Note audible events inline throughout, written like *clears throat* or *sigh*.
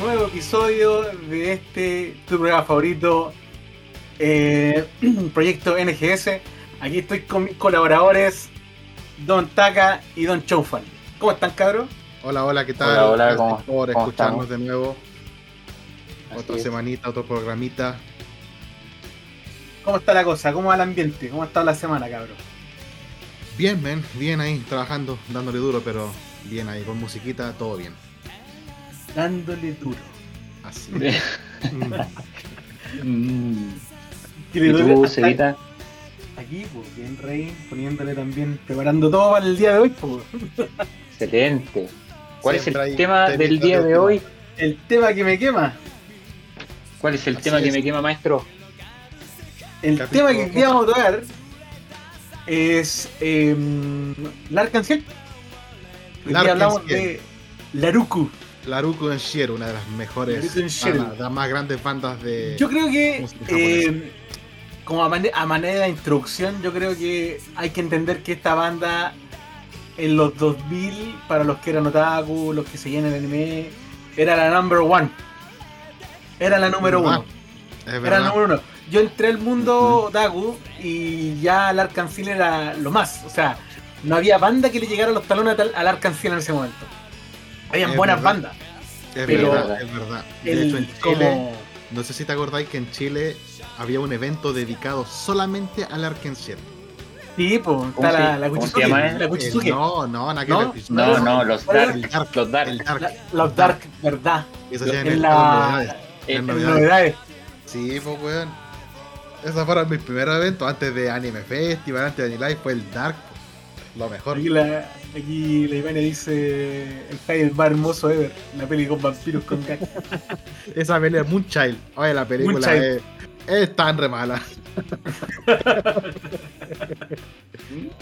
nuevo episodio de este tu programa favorito, eh, *clears throat* Proyecto NGS. Aquí estoy con mis colaboradores, Don Taka y Don Choufan. ¿Cómo están, cabros? Hola, hola, ¿qué tal? Hola, hola, Gracias ¿cómo- por cómo escucharnos estamos? de nuevo. Así Otra es. semanita, otro programita. ¿Cómo está la cosa? ¿Cómo va el ambiente? ¿Cómo está la semana, cabros? Bien, men, bien ahí, trabajando, dándole duro, pero bien ahí, con musiquita, todo bien. Dándole duro. Así. *laughs* Mm. Mm. ¿Qué le ¿Y tú, Cevita? Aquí, pues, bien, Rey, poniéndole también, preparando todo para el día de hoy, pues. Excelente. ¿Cuál es el tema del día de hoy? El tema que me quema. ¿Cuál es el Así tema que me quema, maestro? El Capítulo tema que queríamos tocar es eh, Lark Ciel. Hoy Lark día hablamos de Laruku. Laruku Enshiro, una de las mejores, bandas, de las más grandes bandas de. Yo creo que, eh, como a, mane- a manera de introducción, yo creo que hay que entender que esta banda en los 2000, para los que eran otaku, los que seguían el anime, era la number one. Era la número uno. Era el número uno. Yo entré al mundo otaku y ya el Arcancil era lo más. O sea, no había banda que le llegara los talones al- Arcancil en ese momento. Habían Es buenas verdad. bandas. Es pero- verdad, es verdad. De El- hecho, en Chile, como no sé si te acordáis que en Chile había un evento dedicado solamente al Arkenciel. Sí, pues, ¿Cómo está la, la Kuchisuke, eh? La Kuchisuke. no, no, ¿No? No, no, no, los. Dark. El Dark. Los Dark. El Dark. La- los Dark, ¿verdad? Eso ya en, la- novedades. Eh, En novedades. novedades. Sí, pues weón. Esos fueron mis primeros eventos antes de Anime Festival, antes de Anime fue el Dark. Lo mejor. Aquí la, aquí la Ivania dice el el más hermoso ever. La peli con vampiros con gags. *laughs* Esa pelea Moonchild. Oye, la película es, es tan re mala. *laughs*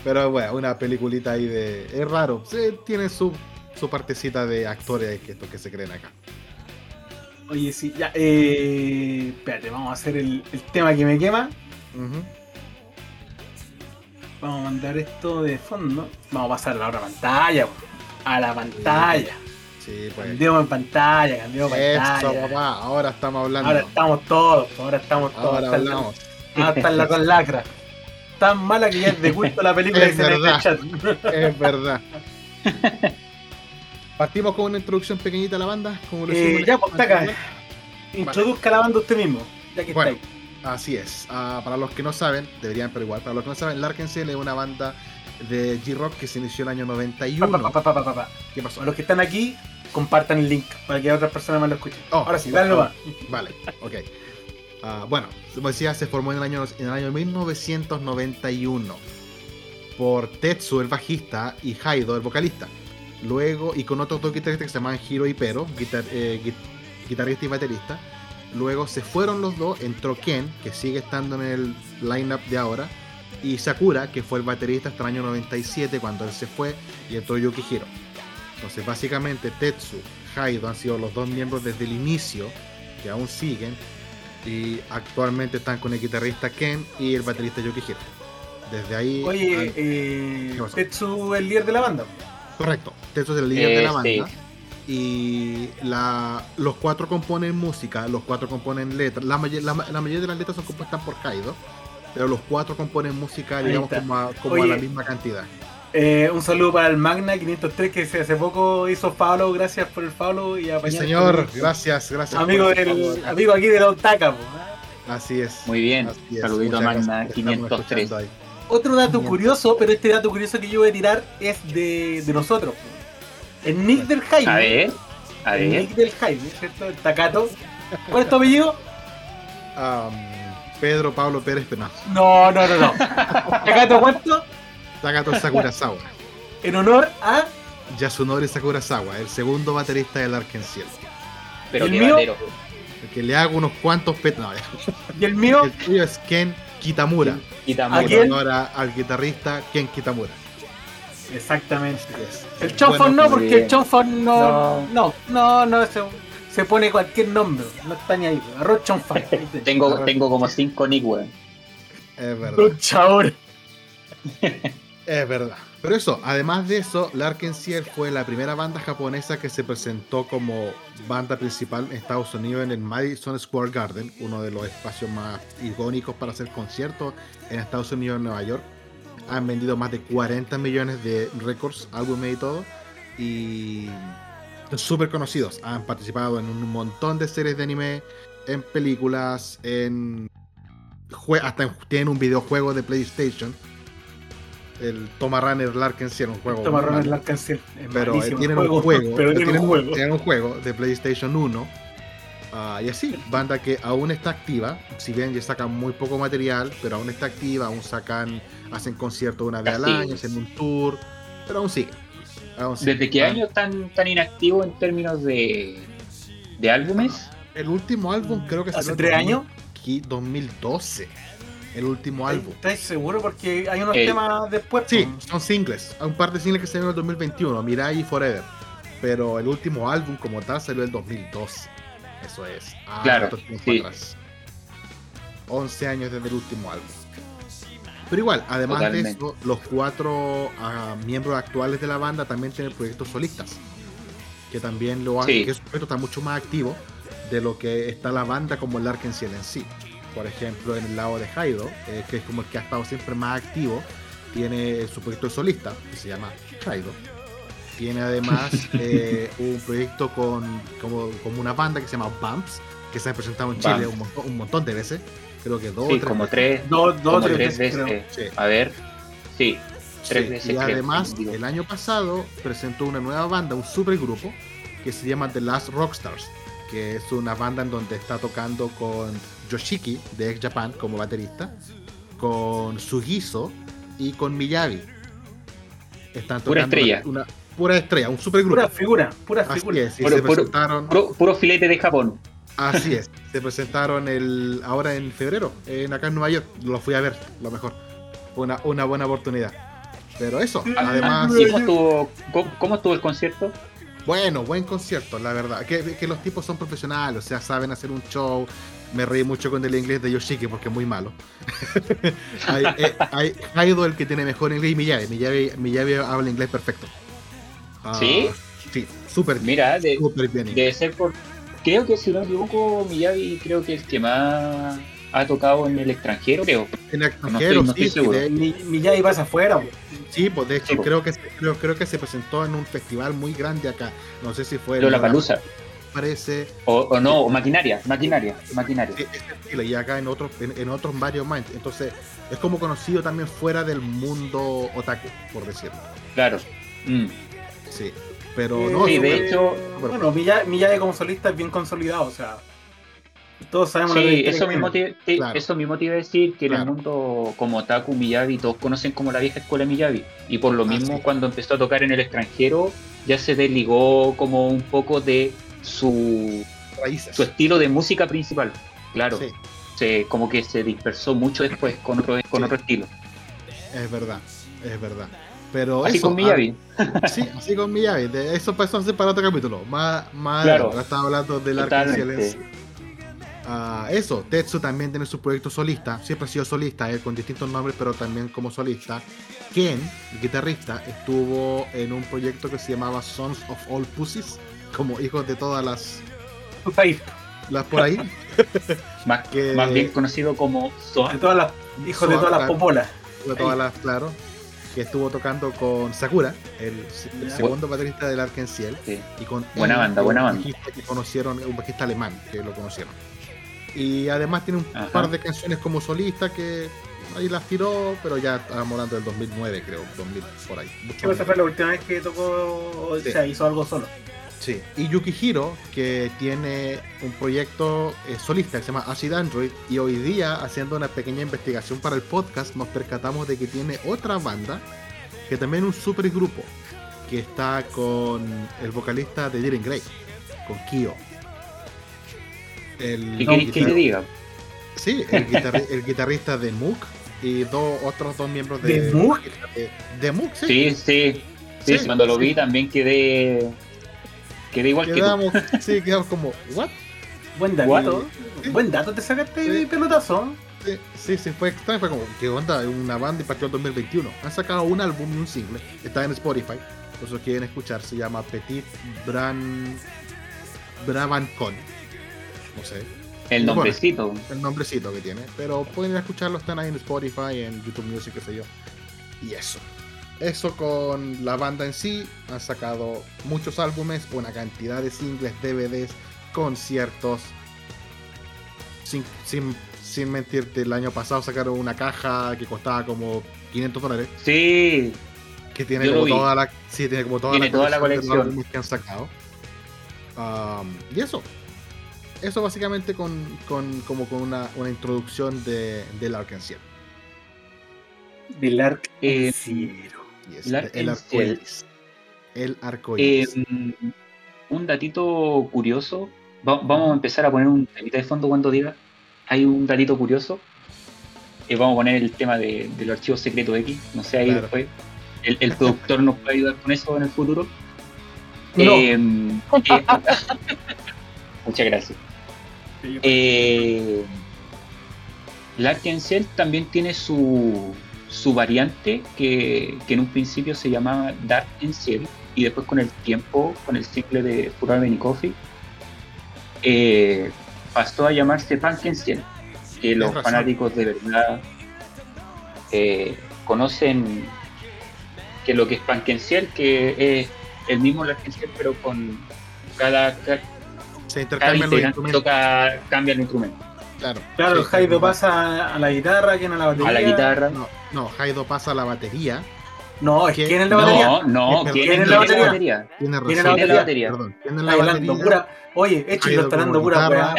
Pero bueno, una peliculita ahí de. Es raro. Sí, tiene su, su partecita de actores que estos que se creen acá. Oye, sí, ya, eh. Espérate, vamos a hacer el, el tema que me quema. Ujú. Vamos a mandar esto de fondo. Vamos a pasar a la otra pantalla. A la pantalla. Sí, pues. Cambiamos en pantalla, cambiamos Eso, pantalla. papá. Ahora estamos hablando. Ahora estamos todos, ahora estamos todos. Ahora hablamos. hasta la con lacra. Tan mala que ya es de culto la película Es que se en verdad. este chat. Es verdad. *laughs* Partimos con una introducción pequeñita a la banda. Como lo Eh, ya, pues, antes. Introduzca la banda usted mismo, ya que Bueno, está ahí. Así es. Ah, para los que no saben, deberían, pero igual, para los que no saben, Larkensiel es una banda de G-Rock que se inició el año Pa, 91. pa, pa, pa. ¿Qué pasó? A los que están aquí, compartan el link para que otras personas más lo escuchen. Oh, Ahora sí, dale nomás. *laughs* Vale, ok. Ah, bueno, como decía, se formó en el año, en el año 1991 por Tetsu, el bajista, y Haido, el vocalista. Luego, y con otros dos guitarristas que se llamaban Hiro y Pero, guitar- eh, gui- guitarrista y baterista. Luego se fueron los dos, entró Ken, que sigue estando en el lineup de ahora, y Sakura, que fue el baterista hasta el año 97 cuando él se fue, y entró Yukihiro. Entonces, básicamente, Tetsu, Haido han sido los dos miembros desde el inicio, que aún siguen, y actualmente están con el guitarrista Ken y el baterista Yukihiro. Desde ahí. Oye, han- eh. Tetsu, el líder de la banda. Correcto, Tetsu es el líder de la Eh, banda. sí. Y la, los cuatro componen música, los cuatro componen letras. La, may- la, la mayoría de las letras son compuestas por Kaido, pero los cuatro componen música, Ahí digamos, está. como, a, como a la misma cantidad. Eh, un saludo para el Magna 503 que hace poco hizo follow, gracias por el follow y Sí, apañar señor, el- gracias, gracias. Amigo por- del amigo aquí de la. Así es. Muy bien. es. Saludito a Muchas Magna gracias por estarnos 503. escuchando ahí. Otro dato curioso, pero este dato curioso que yo voy a tirar es de, de nosotros. El Nick del Jaime. A ver, a el. Nick del Jaime, ¿cierto? El Takato. ¿Cuál es tu apellido? Pedro Pablo Pérez Penal. No, no, no, no. Takato, ¿cuánto? Takato Sakurazawa. En honor a. Yasunori Sakurazawa, el segundo baterista del Arkenciel. Pero ¿El qué mío? batero. El que le hago unos cuantos pet. No. Y el mío. el tuyo es Ken Kitamura. Y ¿A quién? Ahora al guitarrista Ken Kitamura. Exactamente. Yes. El Chonfon Bueno, no, porque el Chonfon no. No. No, no, no, se, se pone cualquier nombre. No está ni ahí. Arroz Chonfon. *laughs* Tengo, tengo como 5 Nick, weón. Es verdad. Luchador. Es verdad. Pero eso, además de eso, Larkin Ciel fue la primera banda japonesa que se presentó como banda principal en Estados Unidos en el Madison Square Garden, uno de los espacios más icónicos para hacer conciertos en Estados Unidos en Nueva York. Han vendido más de 40 millones de récords, álbumes y todo. Y son súper conocidos. Han participado en un montón de series de anime, en películas, en jue- hasta en- tienen un videojuego de PlayStation. El Toma Runner Larkin Ciel, un juego. Toma Runner. Larkin. Es Pero eh, malísimo tienen el un juego, Pero tienen un juego. tienen un juego de PlayStation 1. ah, y así, banda que aún está activa, si bien ya sacan muy poco material, pero aún está activa, aún sacan, hacen conciertos una vez al año, es. hacen un tour, pero aún sigue. aún sigue. ¿Desde qué Ah, año están tan inactivos en términos de, de álbumes? El último álbum creo que ¿Hace salió en tres años? 2000 2012. El último álbum. ¿Estás seguro? Porque hay unos El- temas después. Sí, son singles. Hay un par de singles que salieron en el 2021, Mirai y Forever. Pero el último álbum como tal salió en el 2012. Eso es. Claro, harto tiempo sí. atrás. 11 años desde el último álbum. Pero igual, además Totalmente. de eso, los cuatro ah, miembros actuales de la banda también tienen proyectos solistas. Que también lo hacen, Sí. que su proyecto está mucho más activo de lo que está la banda como el Ciel en sí. Por ejemplo, en el lado de Haido, eh, que es como el que ha estado siempre más activo, tiene su proyecto de solista, que se llama Haido. Tiene además *laughs* eh, un proyecto con como, como una banda que se llama Bumps, que se ha presentado en Chile un montón, un montón de veces. Creo que dos o Sí, tres como veces. tres, Dos, dos tres tres veces. veces. creo. Sí. A ver, sí, tres Sí, veces Y además, el año pasado presentó una nueva banda, un supergrupo, que se llama The Last Rockstars, que es una banda en donde está tocando con Yoshiki de X Japan como baterista, con Sugiso y con Miyavi. Están Pura tocando estrella. Una, pura estrella, un supergrupo. Pura figura, pura Así figura. es, y Puro- se puro- presentaron. Puro, puro filete de Japón. Así es, se presentaron el ahora en febrero, en acá en Nueva York. Lo fui a ver, lo mejor. Una, una buena oportunidad. Pero eso, además, ¿Y cómo estuvo, cómo, cómo estuvo el concierto? bueno, buen concierto, la verdad. Que, que los tipos son profesionales, o sea, saben hacer un show. Me reí mucho con el inglés de Yoshiki porque es muy malo. *laughs* hay, eh, hay Haido el que tiene mejor inglés y Miyavi. Miyavi, Miyavi habla inglés perfecto. Ah, ¿Sí? Sí, súper bien. Mira, de- Súper bien. debe ser por... Creo que si no me equivoco, Miyavi creo que es el que más ha tocado en el extranjero, creo. En no extranjero, estoy- no estoy sí, Miyagi pasa afuera. Sí, pues de hecho Sí, pues. creo que se- creo, creo que se presentó en un festival muy grande acá. No sé si fue Lola Palusa. parece. O, o no, o maquinaria, maquinaria, maquinaria. Y acá en otros en, en otros varios más. Entonces, es como conocido también fuera del mundo otaku, por decirlo. Claro. Mm. Sí. Pero Eh, no, sí, de hecho- Bueno, Miyagi, Miyagi como solista es bien consolidado, o sea. Todos sabemos Sí, trayectoria eso que mismo, tiene. te, te- Claro. eso mismo te iba a decir, que en Claro. el mundo como Taku, Miyavi, todos conocen como la vieja escuela Miyavi. Y por lo Así mismo, cuando empezó a tocar en el extranjero, ya se desligó como un poco de su, raíces. su estilo de música principal. Claro, Sí, se, como que se dispersó mucho después con otro, con Sí. otro estilo. es verdad, es verdad. Pero Así eso, con Miyavi. ah, sí, así con Miyavi. De eso pasó a ser para otro capítulo. Más, más Claro. ahora estaba hablando del Totalmente. Arcángel Ah, eso, Tetsu también tiene su proyecto solista, siempre ha sido solista, eh, con distintos nombres, pero también como solista. Ken, el guitarrista, estuvo en un proyecto que se llamaba Sons of All Pussies, como hijos de todas las, estás ahí, las por ahí. *laughs* Más, Que- más bien conocido como Soa. de todas las hijos de todas las popolas. de todas las, claro, que estuvo tocando con Sakura, el, segundo baterista del Arkenciel, Sí. y con Buena él, banda, un buena banda. bajista que conocieron, un bajista alemán que lo conocieron. Y además tiene un Ajá. par de canciones como solista que ahí las tiró, pero ya estábamos hablando del 2009, creo, 2000 por ahí. mucho Sí, esa más. fue la última vez que tocó, o Sí. sea, hizo algo solo. Sí. Y Yukihiro, que tiene un proyecto eh, solista que se llama Acid Android, y hoy día, haciendo una pequeña investigación para el podcast, nos percatamos de que tiene otra banda, que también es un supergrupo, que está con el vocalista de Diren Grey, con Kyo. El, ¿Qué No, queréis que guitar- te diga? Sí, el, guitarri- el guitarrista de Mook y dos otros dos miembros de, ¿De Mook? de, de Mook, sí. Sí, sí. Sí, Sí, cuando lo vi también quedé. Quedé igual que tú. Quedamos, sí, quedamos como, ¿what? Buen dato. Sí. Buen dato te sacaste Sí. de pelotazo. Sí, sí, sí, fue extraño. Fue como, ¿qué onda? Una banda y partió el 2021. Han sacado un álbum y un single. Está en Spotify. Por si quieren escuchar, se llama Petit Bran. Con No sé. El nombrecito. el nombrecito que tiene. Pero pueden escucharlo, están ahí en Spotify, en YouTube Music, qué sé yo. Y eso. Eso con la banda en sí. Han sacado muchos álbumes, una cantidad de singles, DVDs, conciertos. Sin, sin, sin mentirte, el año pasado sacaron una caja que costaba como 500 dólares. Sí. Que tiene como toda la, sí, tiene como toda la toda la colección que han sacado. y eso. Eso básicamente con, con como con una, una introducción de, del Arkansas. Del Ark eh, el, arcoíris. El arcoíris. Eh, un datito curioso. vamos a empezar a poner un temita de fondo cuando diga. Hay un datito curioso. Eh, vamos a poner el tema de, los archivos secretos X. No sé, ahí después. El, productor nos puede ayudar con eso en el futuro. Eh, *laughs* muchas gracias. Eh, Larkin también tiene su, su variante que, en un principio se llamaba Dark Ciel y después con el tiempo, con el ciclo de Furor Coffee, eh, pasó a llamarse Pumpkin Ciel, que los fanáticos de verdad eh, conocen que lo que es Pumpkin Ciel, que es el mismo Larkin Ciel pero con cada, se intercambian Toca, cambia el instrumento. Claro, claro Jaido pasa a la guitarra, ¿quién a la batería? A la guitarra. No, no Jaido pasa a la batería. No, es ¿quién es la batería? No, no, ¿quién, es la batería? ¿Quién es la batería? Perdón, ¿quién es la batería? Pura... Oye, hecho y lo está dando pura weá.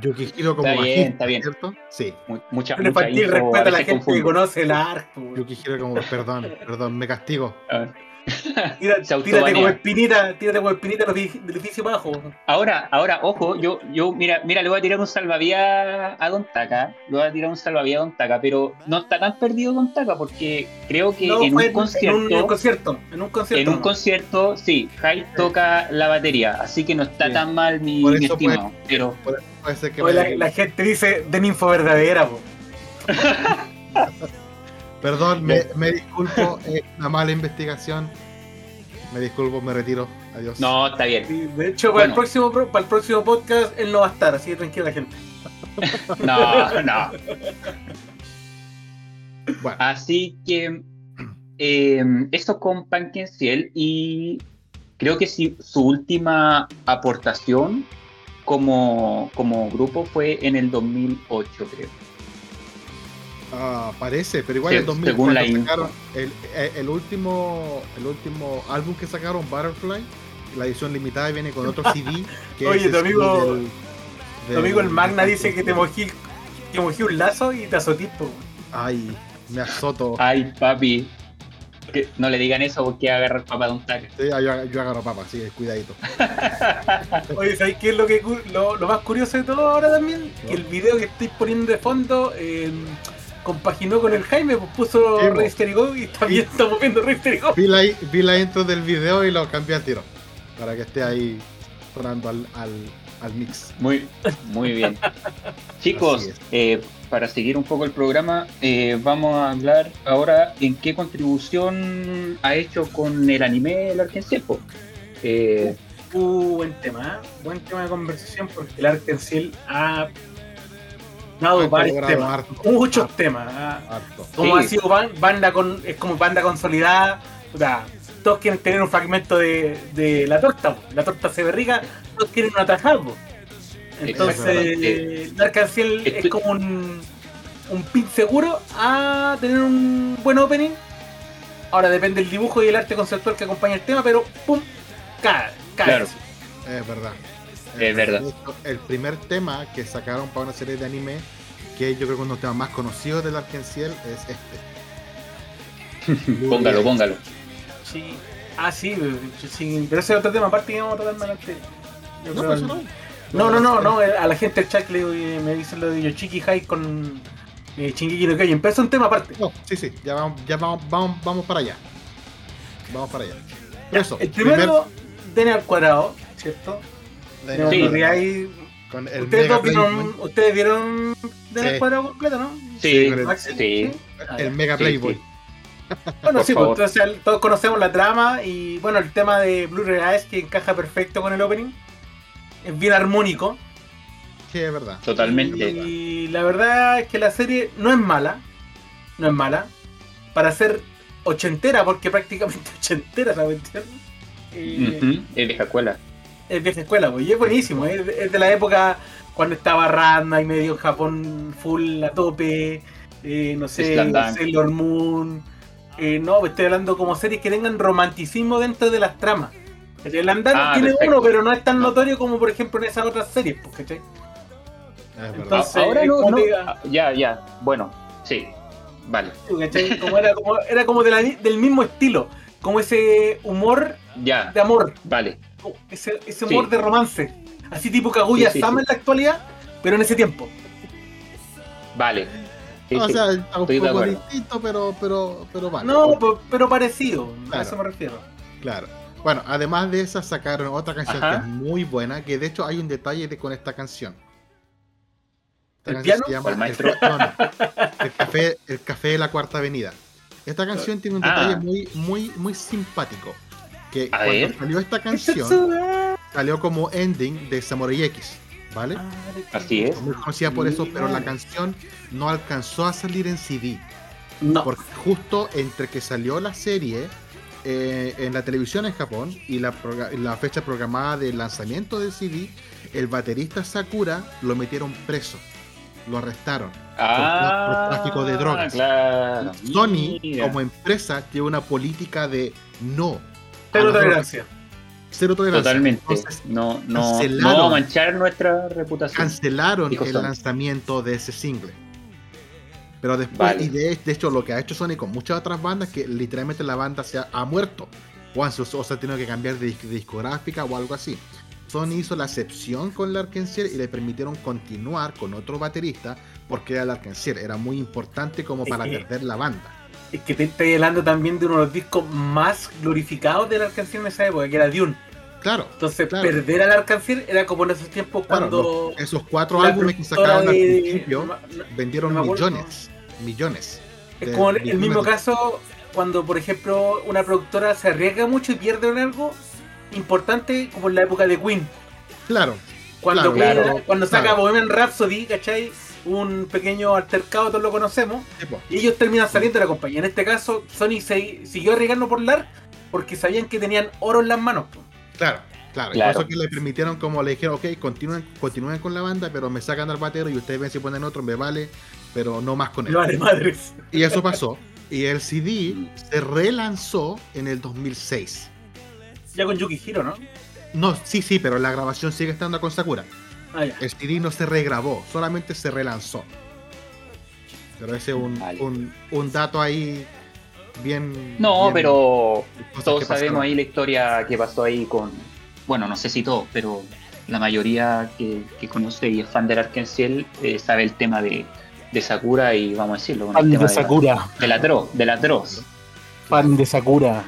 Yukihiro como está bien, está bien. ¿cierto? Sí. Mucha, mucha infantil respeto a la gente que conoce el arte. Yukihiro como, perdón, perdón, me castigo. Ver. tírate como espinita, tírate como espinita del edificio abajo. Ahora, ahora, ojo, yo, yo, mira, mira, le voy a tirar un salvavidas a Don Taka, le voy a tirar un salvavidas a Don Taka, pero no está tan perdido Don Taka porque creo que en, un concierto, en, un, concierto, en un concierto, en un concierto, sí, Jai toca la batería, así que no está tan mal mi, estimado, pero la, gente dice de ninfo verdadera, *laughs* Perdón, me, me disculpo, es una mala investigación. Me disculpo, me retiro. Adiós. No, está bien. de hecho, para, el próximo, para el próximo podcast él no va a estar, así que tranquila gente. *laughs* no, no. Bueno. Así que eh, esto con Pumpkin Ciel y creo que sí, su última aportación como, como grupo fue en el 2008, creo. Ah, parece, pero igual en 2000 sacaron el, eh, el, último el último álbum que sacaron, Butterfly, la edición limitada viene con otro CD. *laughs* Que Oye, tu amigo, tu amigo el Magna dice que te mojé, te mojé un lazo y te azotipo. Ay, me azoto. Ay, papi. no le digan eso porque agarrar papa de un taco. Sí, yo, yo, agarro papa, sí, cuidadito. *laughs* Oye, ¿sabes qué es lo, que, lo, lo, más curioso de todo ahora también? Que el video que estoy poniendo de fondo eh, compaginó con el Jaime, pues puso sí, y también estamos viendo Register Vi la, vi la intro del video y lo cambié al tiro. Para que esté ahí sonando al, al, mix. Muy, muy bien. *laughs* Chicos, eh, para seguir un poco el programa, eh, vamos a hablar ahora en qué contribución ha hecho con el anime el Arkenciel. Eh, uh, buen tema, buen tema de conversación porque el Arkenciel ha muchos temas. ¿ah? Como ha sido banda con, es como banda consolidada, todos quieren tener un fragmento de, de la torta, la torta se ve rica, todos quieren un atajado. Entonces, Dark Ciel es como un, un pin seguro a tener un buen opening. Ahora depende del dibujo y el arte conceptual que acompaña el tema, pero ¡pum! cae, cae. Es verdad. Es verdad. El primer tema que sacaron para una serie de anime, que yo creo que uno de los temas más conocidos del Arkenciel es este. *laughs* póngalo, póngalo. Sí. Ah, sí, sí, pero ese es otro tema, aparte que vamos a tocar más No, no, no. No, no, no, no, a la gente del chat le, me dicen lo de Yoshiki High con eh, Shingeki no Kyojin, pero es un tema aparte. No, sí, sí, ya vamos, ya vamos, vamos, vamos para allá. Vamos para allá. eso, el primero, primer... al cuadrado, ¿cierto? Sí. hay Con el ¿Ustedes, Mega dos vieron. ¿Ustedes vieron de la Sí. escuadra completa, no? Sí, el- sí. Ah, El ya. Mega Sí, Playboy. sí. *laughs* Bueno, Por sí, pues entonces todos conocemos la trama y bueno, el tema de Blu-ray es que encaja perfecto con el opening. Es bien armónico. Sí, es verdad. Totalmente. Y la verdad es que la serie no es mala. No es mala. Para ser ochentera, porque prácticamente *laughs* ochentera esa cuestión. eh, Ujú, Es vieja escuela. Es vieja escuela, pues, y es buenísimo. Es, es de la época cuando estaba Ranma y medio Japón full a tope. eh, no sé. Sailor Moon. eh, no, estoy hablando como series que tengan romanticismo dentro de las tramas. El Dunk Ah, tiene perfecto. uno, pero no es tan No. notorio como por ejemplo en esas otras series, pues, verdad. Entonces- Ahora no, ah, Ya, ya. Bueno, sí. Vale. Como era, como, era como de la- del mismo estilo, como ese humor Ya. de amor, Vale. Ese, ese Sí. humor de romance. Así tipo Kaguya Sí, sí, Sama sí. en la actualidad, pero en ese tiempo. Vale. Sí, o sí. sea, está un poco distinto, pero, pero, pero vale. No, pero, pero parecido, a eso me refiero. Claro. Bueno, además de esa sacaron otra canción Ajá. que es muy buena, que de hecho hay un detalle de, con esta canción. Esta ¿El canción piano? se llama ¿El maestro? no, no. El café, el café de la Cuarta Avenida. Esta canción tiene un detalle Ah. muy, muy, muy simpático. Que A cuando ver. salió esta canción, salió como ending de Samurai X, ¿vale? Así es. Muy conocida por eso, pero la canción no alcanzó a salir en CD. No, Porque justo entre que salió la serie eh, en la televisión en Japón y la, fecha programada del lanzamiento del CD, el baterista Sakura lo metieron preso. Lo arrestaron. Ah, por tráfico de drogas. Claro. Sony, Mira. como empresa, tiene una política de no. Drogas. tolerancia. Cero tolerancia. Totalmente. Entonces, no, no, no manchar nuestra reputación. cancelaron el lanzamiento de ese single. Pero después, Vale. y de, de hecho, lo que ha hecho Sony con muchas otras bandas, que literalmente la banda se ha, ha muerto. O, han- o se ha tenido que cambiar de, dis- de discográfica o algo así. Sony hizo la excepción con Larkensier y le permitieron continuar con otro baterista porque era Larkensier. Era muy importante como para perder la banda. Es que te estoy hablando también de uno de los discos más glorificados de la en esa época, que era Dune. Claro, Entonces, Claro. perder al Arcancien era como en esos tiempos claro, cuando. los- esos cuatro álbumes que sacaron al principio no- vendieron no millones. Millones. Es como el, mismo de- caso cuando, por ejemplo, una productora se arriesga mucho y pierde en algo importante, como en la época de Queen. Claro, Cuando, Claro, Queen- claro, cuando saca claro. Bohemian Rhapsody, ¿cachai? Un pequeño altercado, todos lo conocemos. sí. Y ellos terminan saliendo de la compañía. En este caso, Sony se, siguió arriesgando por LAR porque sabían que tenían oro en las manos. Claro, claro. Y Claro. Por eso que le permitieron, como le dijeron, ok, continúen, continúen con la banda, pero me sacan al batero y ustedes ven si ponen otro, me vale, pero no más con él. Vale madres. Y eso pasó. Y el CD se relanzó en el 2006. Ya con Yuki Hiro, ¿no? No, sí, sí, pero la grabación sigue estando con Sakura. Ah, ya. El CD no se regrabó, solamente se relanzó. Pero ese es un, Vale. un, un dato ahí bien. No, bien- pero todos sabemos ahí la historia que pasó ahí con. Bueno, no sé si todos, pero la mayoría que, que conoce y es fan del Arkenciel eh, sabe el tema de, de Sakura y vamos a decirlo, con el tema de, Sakura. de la de la atroz. Fan de Sakura.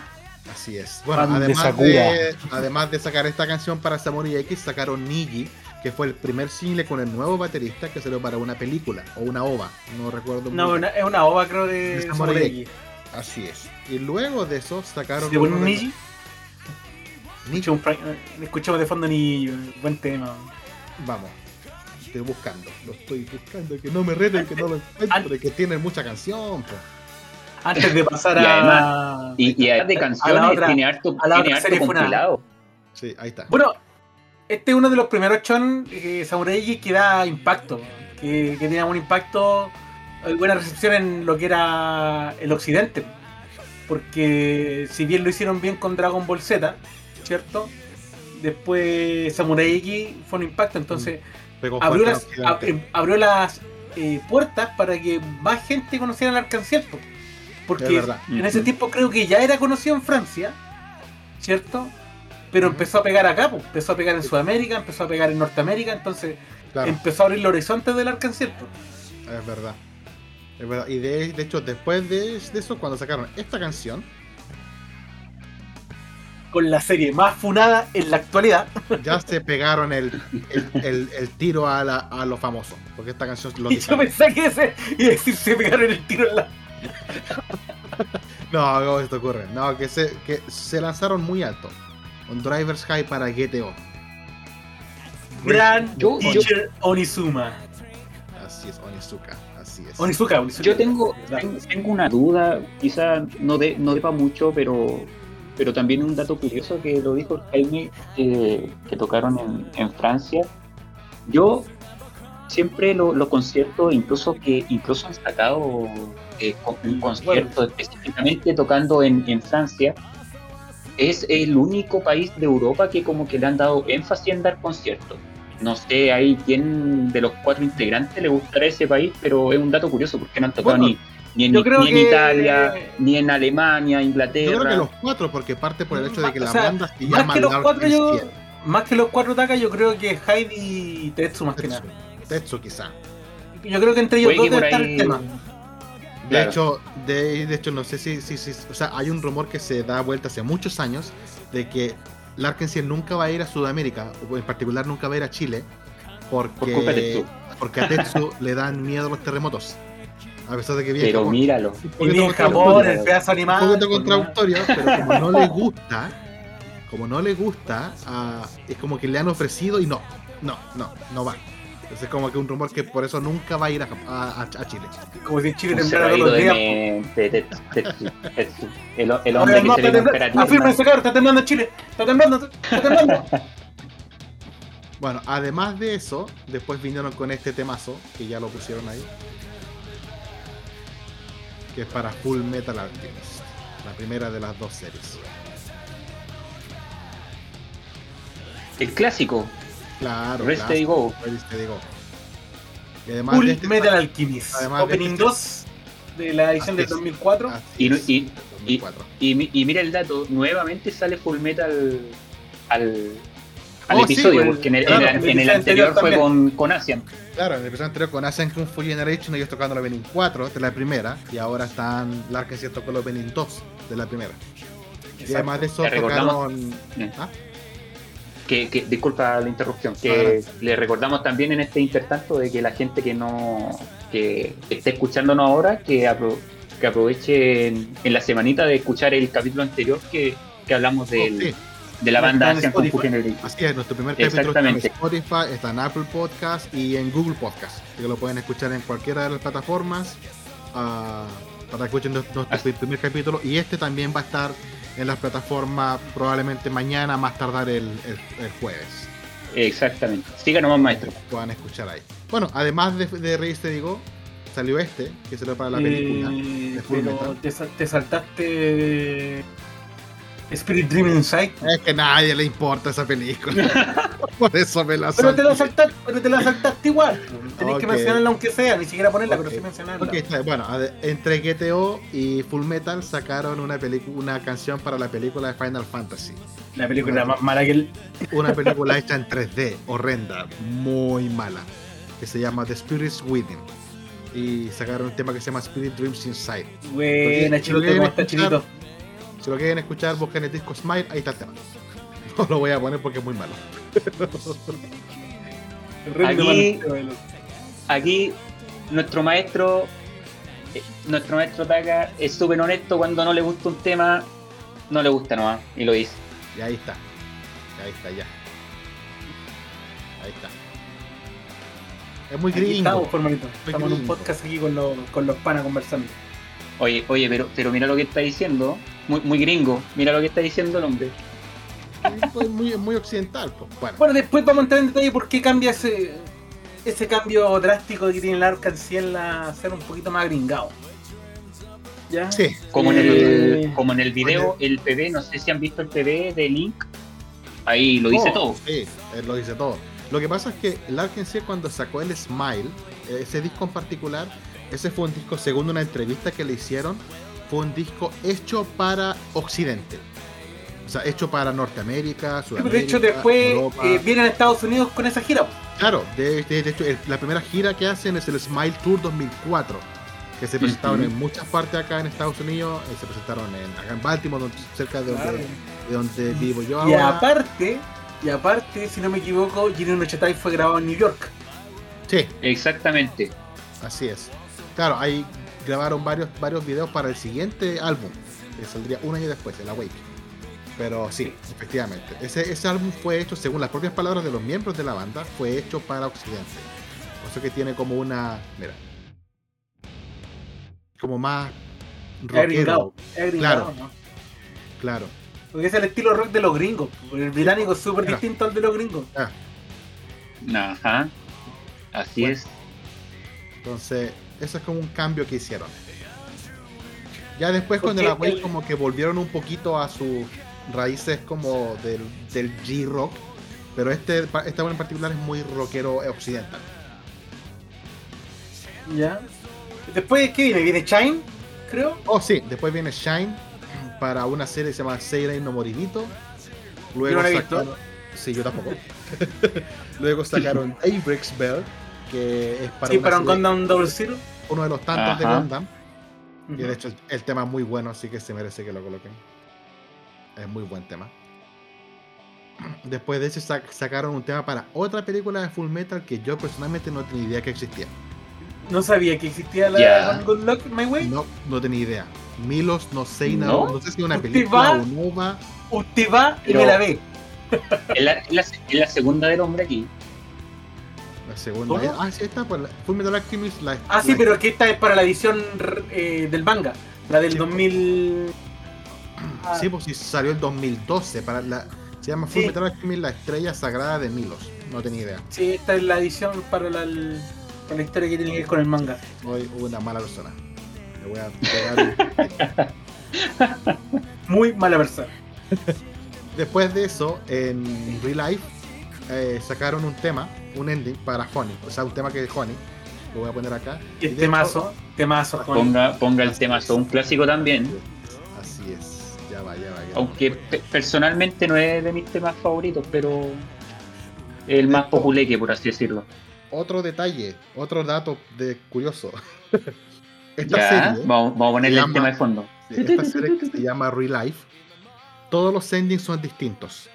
Así es. Bueno, Fan además de, además de sacar esta canción para Samurai X, sacaron Niji, que fue el primer single con el nuevo baterista que salió para una película o una ova, no recuerdo muy No, bien. una- es una ova, creo, de De Samurai Samurai X. X. Así es. Y luego de eso sacaron. Uno de Niji, escuchemos de fondo Niji, buen tema. Vamos. Estoy buscando, lo estoy buscando, que no me reten, que no lo encuentro, que tiene mucha canción. po. Antes de pasar Y a. además- Y, y además de a la canciones otra- tiene harto, a la tiene otra harto serie fue una- compilado. Sí, ahí está. Bueno, este es uno de los primeros chon eh, Samurai que da impacto, que, que tenía un impacto, eh, buena recepción en lo que era el occidente. Porque si bien lo hicieron bien con Dragon Ball Z, ¿cierto? Después Samurai X fue un impacto, entonces Pegó abrió las, eh, abrió las eh, puertas para que más gente conociera el Arcanciel. Porque en ese tiempo creo que ya era conocido en Francia, ¿cierto? Pero empezó a pegar acá, po. empezó a pegar en Sudamérica, empezó a pegar en Norteamérica, entonces Claro. empezó a abrir los horizontes del Arcanciel. po. Es verdad. Es verdad. Y de, de hecho, después de, de eso, cuando sacaron esta canción, con la serie más funada en la actualidad. *laughs* Ya se pegaron el, el, el- el tiro a, la- a lo famoso. Porque esta canción lo *laughs* Y yo pensé que ese iba a decir se pegaron el tiro en la. *laughs* No, ¿cómo esto ocurre? No, que se, que se lanzaron muy alto. Un Driver's High para GTO. Gran Yo- teacher Onizuma. Así es, Onizuka. Así es. Onizuka, Onizuka. Yo tengo, tengo, una duda, quizá no, de, no depa mucho, pero, pero también un dato curioso que lo dijo Jaime, que, que tocaron en, en Francia. Yo siempre lo- los conciertos, incluso que incluso han sacado eh, con- un concierto específicamente tocando en, en Francia, es el único país de Europa que como que le han dado énfasis en dar conciertos. No sé ahí quién de los cuatro integrantes le gustará ese país, pero es un dato curioso porque no han tocado Bueno, ni, ni en, yo creo ni en que- Italia, ni en Alemania, Inglaterra. Yo creo que los cuatro, porque parte por el hecho de que O la sea, banda se Más llama que los cuatro, yo. Más que los cuatro Taka, yo creo que Heidi y Tetsu más que nada. Tetsu quizá. Yo creo que entre ellos Puede dos que debe estar el tema. De Claro. hecho, de, de hecho, no sé si, si, si- O sea, hay un rumor que se da vuelta hace muchos años de que Larkensier nunca va a ir a Sudamérica, o en particular nunca va a ir a Chile, porque, Por culpa de Tetsu. porque a Tetsu le dan miedo los terremotos. A pesar de que viene Pero Japón. míralo. Un bien contradictorio, Japón, el pedazo un animado. poquito contradictorio, pero como no le *laughs* gusta, como no le gusta, ah, es como que le han ofrecido y no, no, no, no va. Entonces es como que un rumor que por eso nunca va a ir a, Chile. Como si Chile Un temblara todos los días. El, el hombre que no, se le está va a temblando. esperar. Afírmense, cabrón, está temblando Chile. Está temblando, está temblando. *laughs* Bueno, además de eso, después vinieron con este temazo, que ya lo pusieron ahí. Que es para Full Metal Alchemist. La primera de las dos series. El clásico, Claro. Rest Steady Go. Ready, Steady, Go. Y además Full este- Metal Alchemist. Opening este- 2 de la edición del es. 2004. Así Y no- es, y- 2004. Y, mi- y mira el dato, nuevamente sale Full Metal al, al Oh, sí, episodio, pues, porque en el, claro, en el- el en el episodio anterior anterior fue con, con Asian. Claro, en el episodio anterior con Asian Kung Fu Generation ellos tocando la Opening 4 de la primera y ahora están Larkin tocó la Opening 2 de la primera. Y además de eso tocaron... ¿Ah? Que, que- disculpa la interrupción, que le recordamos también en este intertanto de que la gente que no que esté escuchándonos ahora, que, apro- que aproveche en, en la semanita de escuchar el capítulo anterior que, que hablamos del- Oh, sí, de la banda Asian Kung Fu así es, nuestro primer capítulo está en. Spotify, está en Apple Podcast y en Google Podcast. Que lo pueden escuchar en cualquiera de las plataformas ah, para que escuchen nuestro, nuestro primer capítulo. Y este también va a estar en las plataformas probablemente mañana, más tardar el, el- el jueves. Exactamente. Siga nomás, maestro. puedan escuchar ahí. Bueno, además de, de Reyes te digo, salió este, que salió para la película. Eh, de Full pero Metal. te, te saltaste Spirit Dream Inside. Es que nadie le importa esa película. *laughs* Por eso me la Pero te la salté. saltaste, pero te la saltaste igual. Tenés que mencionarla aunque sea, ni siquiera ponerla, Ok. pero sí mencionarla. Bueno, entre GTO y Full Metal sacaron una película, una canción para la película de Final Fantasy. La película más mala que el. *laughs* Una película hecha en 3D, horrenda, muy mala, que se llama The Spirits Within. Y sacaron un tema que se llama Spirit Dreams Inside. Buena, chilito, ¿cómo está chilito? Si lo quieren escuchar, busquen el disco Smile, ahí está el tema. *laughs* No lo voy a poner porque es muy malo. *laughs* Aquí- Aquí nuestro maestro, eh, nuestro maestro Taka es súper honesto cuando no le gusta un tema, no le gusta nomás, y lo dice. Y ahí está. Ahí está, ya. Ahí está. Es muy Aquí gringo. estamos, formalito. Estamos en un podcast aquí con los, con los panas conversando. Oye, oye, pero, pero mira lo que está diciendo, muy, muy gringo, mira lo que está diciendo el hombre. Es muy, es muy occidental. pues. Bueno, Bueno, después vamos a entrar en detalle por qué cambia ese, ese cambio drástico que tiene el Arkansas en la ser un poquito más gringado. ¿Ya? sí. Como en Eh, el, como en el video, el PV, no sé si han visto el PV de Link, ahí lo dice Oh, todo. Sí, él lo dice todo. Lo que pasa es que Larkin C cuando sacó el Smile, eh, ese disco en particular, ese fue un disco, según una entrevista que le hicieron, fue un disco hecho para Occidente. O sea, hecho para Norteamérica, Sudamérica, pero de hecho después eh, vienen a Estados Unidos con esa gira. Claro, de, de- de hecho, el- la primera gira que hacen es el Smile Tour 2004, que se presentaron en muchas partes acá en Estados Unidos, eh, se presentaron en, acá en Baltimore, donde- cerca de donde, Claro. de donde vivo yo Y ahora. aparte, y aparte, si no me equivoco, Gino no Chetai fue grabado en New York. Sí, Exactamente. así es. Claro, ahí grabaron varios, varios videos para el siguiente álbum, que saldría un año después, el Awake. Pero sí, efectivamente. Ese, ese álbum fue hecho, según las propias palabras de los miembros de la banda, fue hecho para Occidente. Por eso que tiene como una. Mira. Como más. Rockero. gringado. Claro. ¿no? Claro. Porque es el estilo rock de los gringos. El británico es súper Claro. distinto al de los gringos. Ah, Ajá. Así Bueno. es. entonces, eso es como un cambio que hicieron. Ya después con el Awake el- como que volvieron un poquito a sus raíces como del, del G-Rock. Pero este, esta en particular es muy rockero occidental. Ya. Después, ¿qué viene? ¿Viene Shine? Creo. Oh, sí, después viene Shine para una serie que se llama Seirei no Moribito. Luego Yo no la he visto. sacaron. Sí, yo tampoco. *laughs* Luego sacaron *laughs* Abrix Bell, que es para, sí, una para un serie- Gundam Double Zero. Uno de los tantos de. Gundam. Y de hecho el, el tema es muy bueno, así que se merece que lo coloquen. Es muy buen tema. *clears throat* Después de eso sac- sacaron un tema para otra película de Full Metal que yo personalmente no tenía idea que existía. No sabía que existía la. One Good Luck My Way. No, no tenía idea. Milos no sé ¿No? no, sé si es una ¿Usted película va? o no va. Usted va y Pero- me la ve. *laughs* Es la, la segunda del hombre aquí. La segunda. ¿Cómo? Ah, sí, está. Pues, la- Full Metal Alchemist. La, Ah, sí, pero que esta es para la edición eh, del manga. La del Sí. 2000. Ah, *clears throat* Sí, pues sí, salió el 2012. Para la, se llama Full Sí. Metal Alchemist, la estrella sagrada de Milos. No tenía idea. Sí, esta es la edición para la, para la historia que tiene que ver con el manga. Soy una mala persona. Le voy a pegar *laughs* Muy mala persona. *laughs* Después de eso, en Real Life, eh, sacaron un tema, un ending para Honey. O sea, un tema que es Honey. Lo voy a poner acá. Y este temazo. Juan. Ponga, ponga el Así tema, es. son un clásico también. Así es. Ya va, ya va. Ya va. Aunque pe- personalmente no es de mis temas favoritos, pero es el más populeque, por así decirlo. Otro detalle, otro dato de curioso. *laughs* Esta Ya, serie, vamos, vamos a ponerle el tema de fondo. esta serie que se llama Real Life, todos los endings son distintos.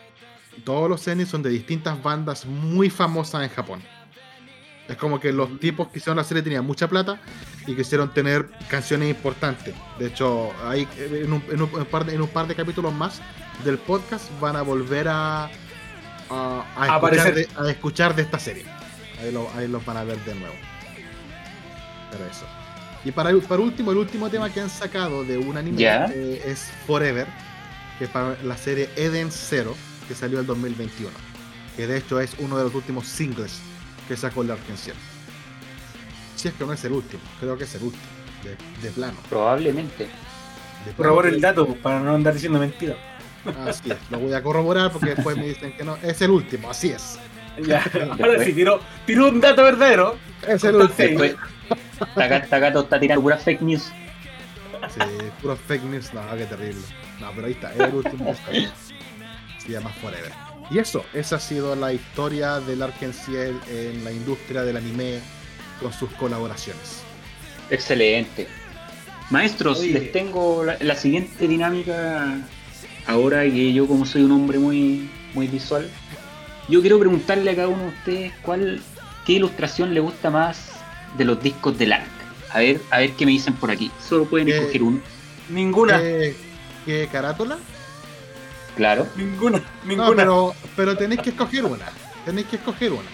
Todos los endings son de distintas bandas muy famosas en Japón. Es como que los tipos que hicieron la serie tenían mucha plata y quisieron tener canciones importantes. De hecho, hay, en, un, en un- en un par de, en un par de capítulos más del podcast van a volver a, a, a escuchar, Aparecer. de, a escuchar de esta serie. Ahí, lo- ahí los van a ver de nuevo. Pero eso. Y para, para último, el último tema que han sacado de un anime eh, es Forever, que es para la serie Eden Zero, que salió el 2021. Que de hecho es uno de los últimos singles que sacó el Arkansas. Si es que no es el último, creo que es el último, de, de plano. Probablemente. De plano Corrobora el dato pues, para no andar diciendo mentiras. Así es, lo voy a corroborar porque después me dicen que no. Es el último, así es. Ya, *laughs* ahora sí, tiró, tiró un dato verdadero. Es el último. Takato está tirando pura fake news. Sí, puro fake news, no, qué terrible. No, pero ahí está, es el último. Se llama Forever. Y eso, esa ha sido la historia del Arkenciel en la industria del anime con sus colaboraciones. Excelente. Maestros, Oye. les tengo la, la siguiente dinámica. Ahora que yo como soy un hombre muy, muy visual, yo quiero preguntarle a cada uno de ustedes cuál, qué ilustración le gusta más de los discos del ARC. A ver, a ver qué me dicen por aquí. Solo pueden Eh, escoger uno. Ninguna, ¿Qué, qué carátula? Claro. ninguna, No, ninguna, pero, pero tenéis que escoger una. Tenéis que escoger una.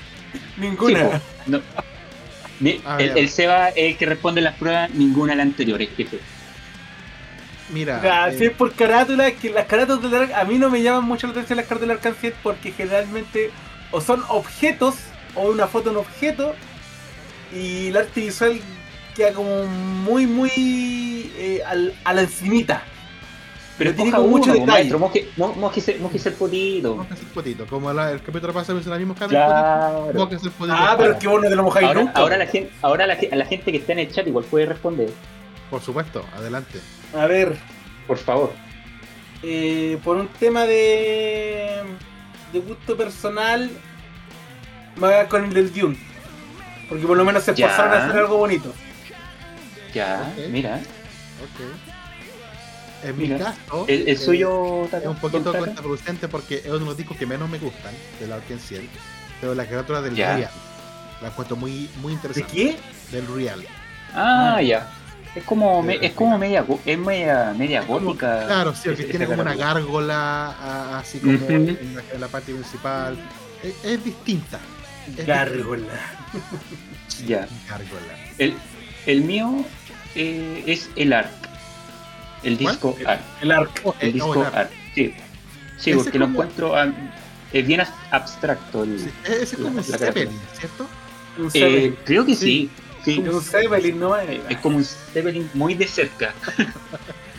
ninguna. Sí, po. No. Ni- el, Seba es el que responde las pruebas, ninguna de las anteriores, jefe. Mira, Ya, eh, si es por carátula, es que las carátulas del Arc- a mí no me llaman mucho la atención las carátulas del Arcanciel porque generalmente o son objetos o una foto en objeto y el arte visual queda como muy, muy eh, al- a la encimita. Pero tiene como mucho uno, detalle. maestro, moje, mo- mójese, mójese el potito. A hacer potito. Como la- el capítulo pasado hizo la misma cara. Claro. Vamos a hacer potito. Ah, pero es que vos no te lo mojáis Ahora, nunca. ahora, la gente, ahora la, la gente que está en el chat igual puede responder. Por supuesto, adelante. A ver, Por favor. eh, por un tema de, de gusto personal, me voy a con el del Dune. Porque por lo menos se esforzaron a hacer algo bonito. Ya, mira. Ok. En mi Mira, caso, El, el eh, suyo, es un poquito contraproducente porque es uno de los discos que menos me gustan del Arkansas, pero la carátula del Ya. Real la encuentro muy, muy ¿De interesante. qué? Del Real. Ah, ya. Es como, me- es como media, es media, media Como- gótica. Claro, sí, porque tiene como una gárgola así como en, la, en la parte principal. Es, es distinta. Es Gárgola. *laughs* distinta. Ya. Gárgola. El, el mío eh, es el ARC. El ¿Cuál? disco El- ARC. El arco. El eh, disco oh, el Arc. ARC. Sí, sí porque lo como- encuentro. ah, es bien as- abstracto. el- Sí, ese es como un Zeppelin, ¿cierto? Un Eh, Zeppelin. creo que Sí. sí. sí. Es un Zeppelin, ¿no? Eh, Es como un Zeppelin muy de cerca. *laughs*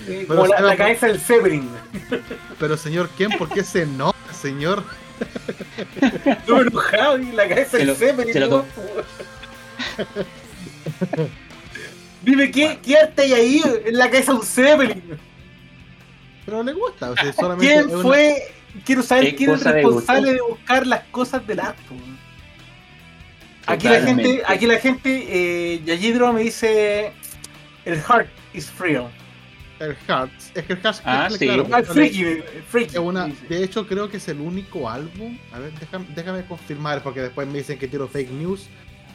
Eh, Pero como la, la cabeza del Zeppelin. *laughs* Pero señor, ¿quién? ¿Por qué se nota, señor? *laughs* Estuve enojado y la cabeza Se del lo- Zeppelin. se lo ¿no? Dime, ¿qué, ¿qué arte hay ahí en la cabeza de un Zeppelin? Pero le gusta, o sea, solamente ¿Quién es una- fue? Quiero saber Es quién es el cosa de responsable de buscar las cosas del arte. Aquí la gente, aquí la gente, eh, Yajidro me dice, el heart is real. el Hearts. Es que el Hearts, Ah, sí. Ah, claro, freaky, freaky. es una, de hecho, creo que es el único álbum. A ver, déjame, déjame confirmar, porque después me dicen que tiro fake news.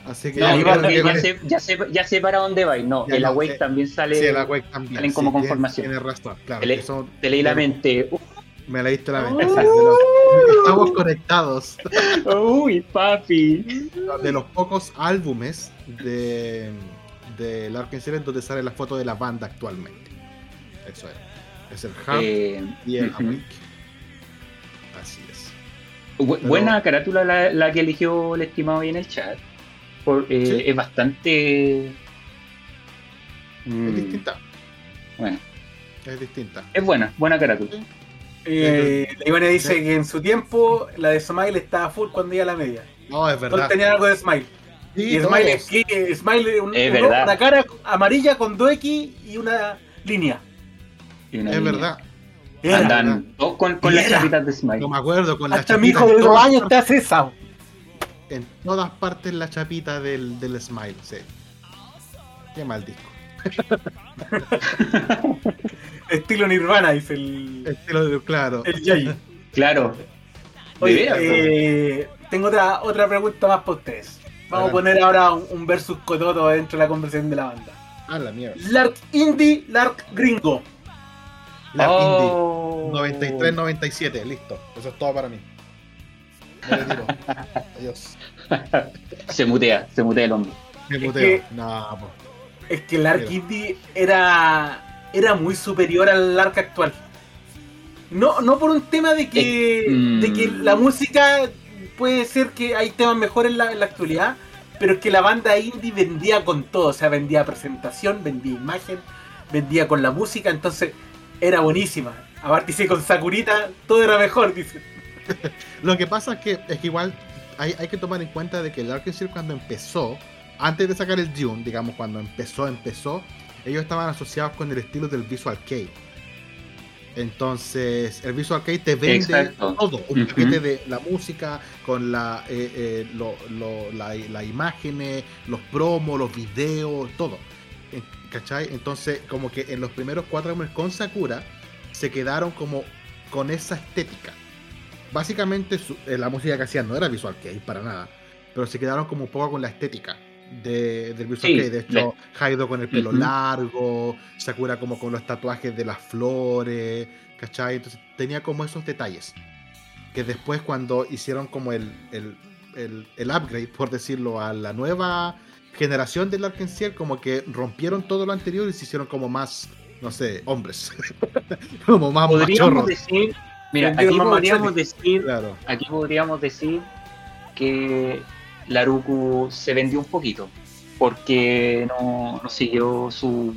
Así que No, ya, sé, ya, sé, ya sé para dónde va. y No, el no, Awake eh, también sale. Sí, el Awake también. salen como sí, con tienes- razón, claro. Son- Te leí la mente. Me leíste la mente. sí, de los- estamos conectados. *laughs* Uy, papi. De los pocos álbumes de del Arkansas en donde sale la foto de la banda actualmente. Eso es. Es el Heart Eh, y el. Awake. Así es. Bu- Pero- Buena carátula la, la que eligió el estimado ahí en el chat. Por- eh, Sí. Es bastante. Mm, Es distinta. Bueno, Es distinta. es buena, buena carátula. Eh, la Ivana dice que en su tiempo la de Smile estaba full cuando iba a la media. No, es Todos verdad. tenían algo de Smile. Sí, Y Smile todos. es que Smile un- Es un- una cara amarilla con dos X y una línea. Y una Es línea. verdad. Era. Andan todos con, con las chapitas de Smile. No me acuerdo con la Hasta mi hijo de dos años te hace esa. En todas partes la chapita del, del smile, sí. Qué mal disco. *laughs* Estilo Nirvana, dice el, Estilo de, claro. el Yayi. Claro. Oye, eh, tengo otra, otra pregunta más para ustedes. Vamos a poner ahora un, un versus cototo dentro de la conversación de la banda. Ah, la mierda. Lark Indie, Lark Gringo. La Oh. Indie. 93-97, listo. Eso es todo para mí. Me retiro. Adiós. *laughs* Se mutea, se mutea el hombre. Me Es que- No, po. Es que el Mira. Indie era, era muy superior al Lark actual. No, no por un tema de que, Eh, mm. de que la música puede ser que hay temas mejores en la, en la actualidad, pero es que la banda indie vendía con todo, o sea, vendía presentación, vendía imagen, vendía con la música, entonces era buenísima. Aparte dice con Sakurita todo era mejor, dice. *laughs* Lo que pasa es que, es que igual hay, hay que tomar en cuenta de que el Arkansas cuando empezó, antes de sacar el Dune, digamos, cuando empezó, empezó, ellos estaban asociados con el estilo del Visual Kei. Entonces, el Visual Kei te vende Exacto. todo, un paquete de la música, con la, eh, eh, lo- lo- la- las imágenes, los promos, los videos, todo. ¿Cachai? Entonces, como que en los primeros cuatro álbumes con Sakura, se quedaron como con esa estética. Básicamente su- eh, la música que hacían no era visual kei para nada, pero se quedaron como un poco con la estética de, del visual Sí, kei. De hecho, Haido con el pelo largo, Sakura como con los tatuajes de las flores, ¿cachai? Entonces tenía como esos detalles. Que después cuando hicieron como el, el, el- el upgrade, por decirlo, a la nueva generación del Arkansas, como que rompieron todo lo anterior y se hicieron como más, no sé, hombres. *laughs* como más Podríamos machorros. decir, mira, aquí podríamos decir, Claro. aquí podríamos decir que Laruku se vendió un poquito porque no, no siguió su,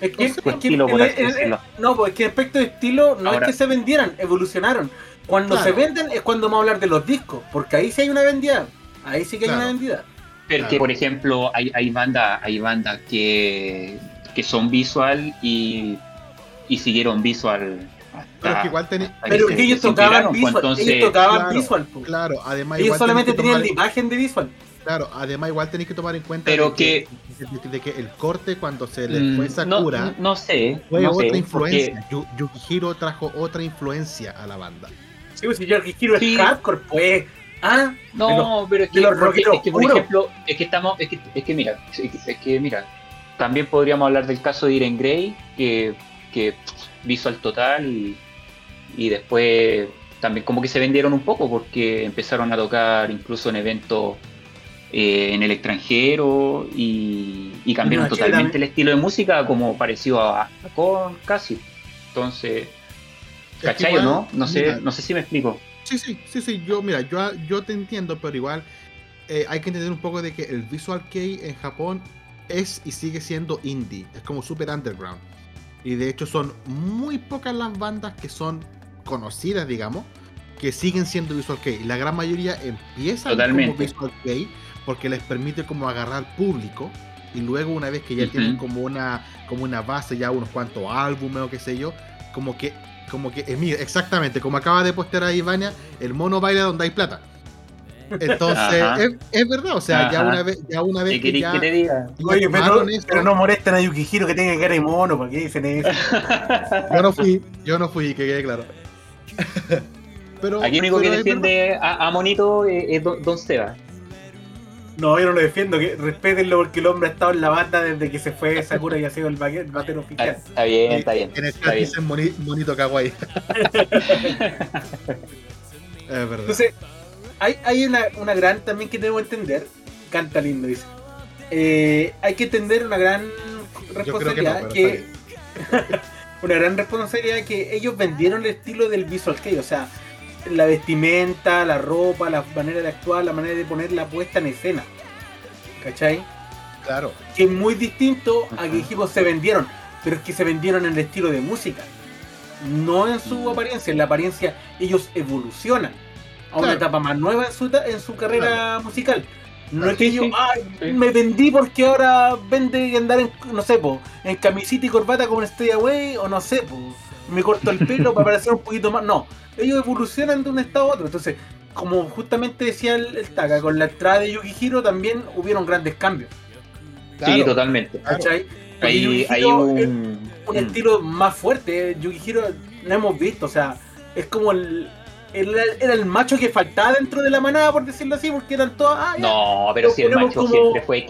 Es que, su es que estilo, por así decirlo. no, pues es que respecto de estilo, no Ahora- es que se vendieran, evolucionaron. Cuando Claro. se venden es cuando vamos a hablar de los discos, porque ahí sí hay una vendida. Ahí sí que hay Claro. una vendida. Porque, Claro. por ejemplo, hay, hay bandas hay bandas que, que son visual y, y siguieron visual Pero es que igual tenía- hasta Pero que ellos tocaban pues, visual, entonces, ellos tocaban claro, visual. po. Claro, además Ellos igual solamente tenés tenían la imagen de visual. Claro, además igual tenéis que tomar en cuenta Pero de que, de, de que el corte cuando se le Mm, fue no, Sakura no sé. fue no otra sé, influencia. Yu- Yukihiro trajo otra influencia a la banda. Sí, pues si Hero Sí. es hardcore, pues. Ah, No, pero es que, porque- es que, por ejemplo, es que estamos, es que, es que mira, es que, es que mira, también podríamos hablar del caso de Irene Grey, que, que visual total y, y después también como que se vendieron un poco porque empezaron a tocar incluso en eventos eh, en el extranjero y, y cambiaron No, totalmente el estilo de música como parecido a, a Korn casi. Entonces, ¿cachai o no? No sé, mira, no sé si me explico. Sí, sí, sí, sí, yo, mira, yo, yo te entiendo, pero igual eh, hay que entender un poco de que el Visual Kei en Japón es y sigue siendo indie, es como super underground. Y de hecho son muy pocas las bandas que son conocidas, digamos, que siguen siendo Visual Kei. La gran mayoría empiezan Totalmente. como Visual Kei porque les permite como agarrar público y luego una vez que ya tienen como una como una base, ya unos cuantos álbumes o qué sé yo, como que como que mira, exactamente, como acaba de postear ahí Vania, el mono baila donde hay plata. Entonces, es, es verdad, o sea, ya una vez, ya una vez ¿Qué que ya, que te diga? Oye, pero, pero no molesten a Yukihiro que tenga cara de mono, ¿para qué dicen eso? yo no fui, yo no fui, que quede claro. *laughs* pero, Aquí el único que defiende a, a Monito es, es Don, Don Seba. No, yo no lo defiendo, que respétenlo porque el hombre ha estado en la banda desde que se fue Sakura y ha sido el batero Está, oficial. está bien, está bien. En el chat dicen bonito kawaii. *laughs* es verdad. Entonces, hay, hay una, una gran también que tenemos que entender. Canta lindo, dice. Eh, hay que entender una gran yo creo que no, responsabilidad pero que, *laughs* una gran responsabilidad que ellos vendieron el estilo del visual kei, o sea, la vestimenta, la ropa, la manera de actuar, la manera de poner la puesta en escena. ¿Cachai? Claro, Que es muy distinto a que dijimos se vendieron, pero es que se vendieron en el estilo de música, no en su Mm. apariencia. En la apariencia ellos evolucionan a una Claro. etapa más nueva en su, ta- en su carrera musical. No es que yo, ay, me vendí porque ahora vende andar en, no sé, po, en camisita y corbata como en Stay Away, o no sé, po, me corto el pelo para parecer un poquito más. No, ellos evolucionan de un estado a otro. Entonces, como justamente decía el, el Taka, con la entrada de Yukihiro también hubieron grandes cambios. Sí, totalmente. Porque Hay, es un. un mm, estilo más fuerte. Yukihiro no hemos visto, o sea, es como el. El- era el macho que faltaba dentro de la manada, por decirlo así, porque eran todos. Ah, ya. No, pero si el macho como- siempre fue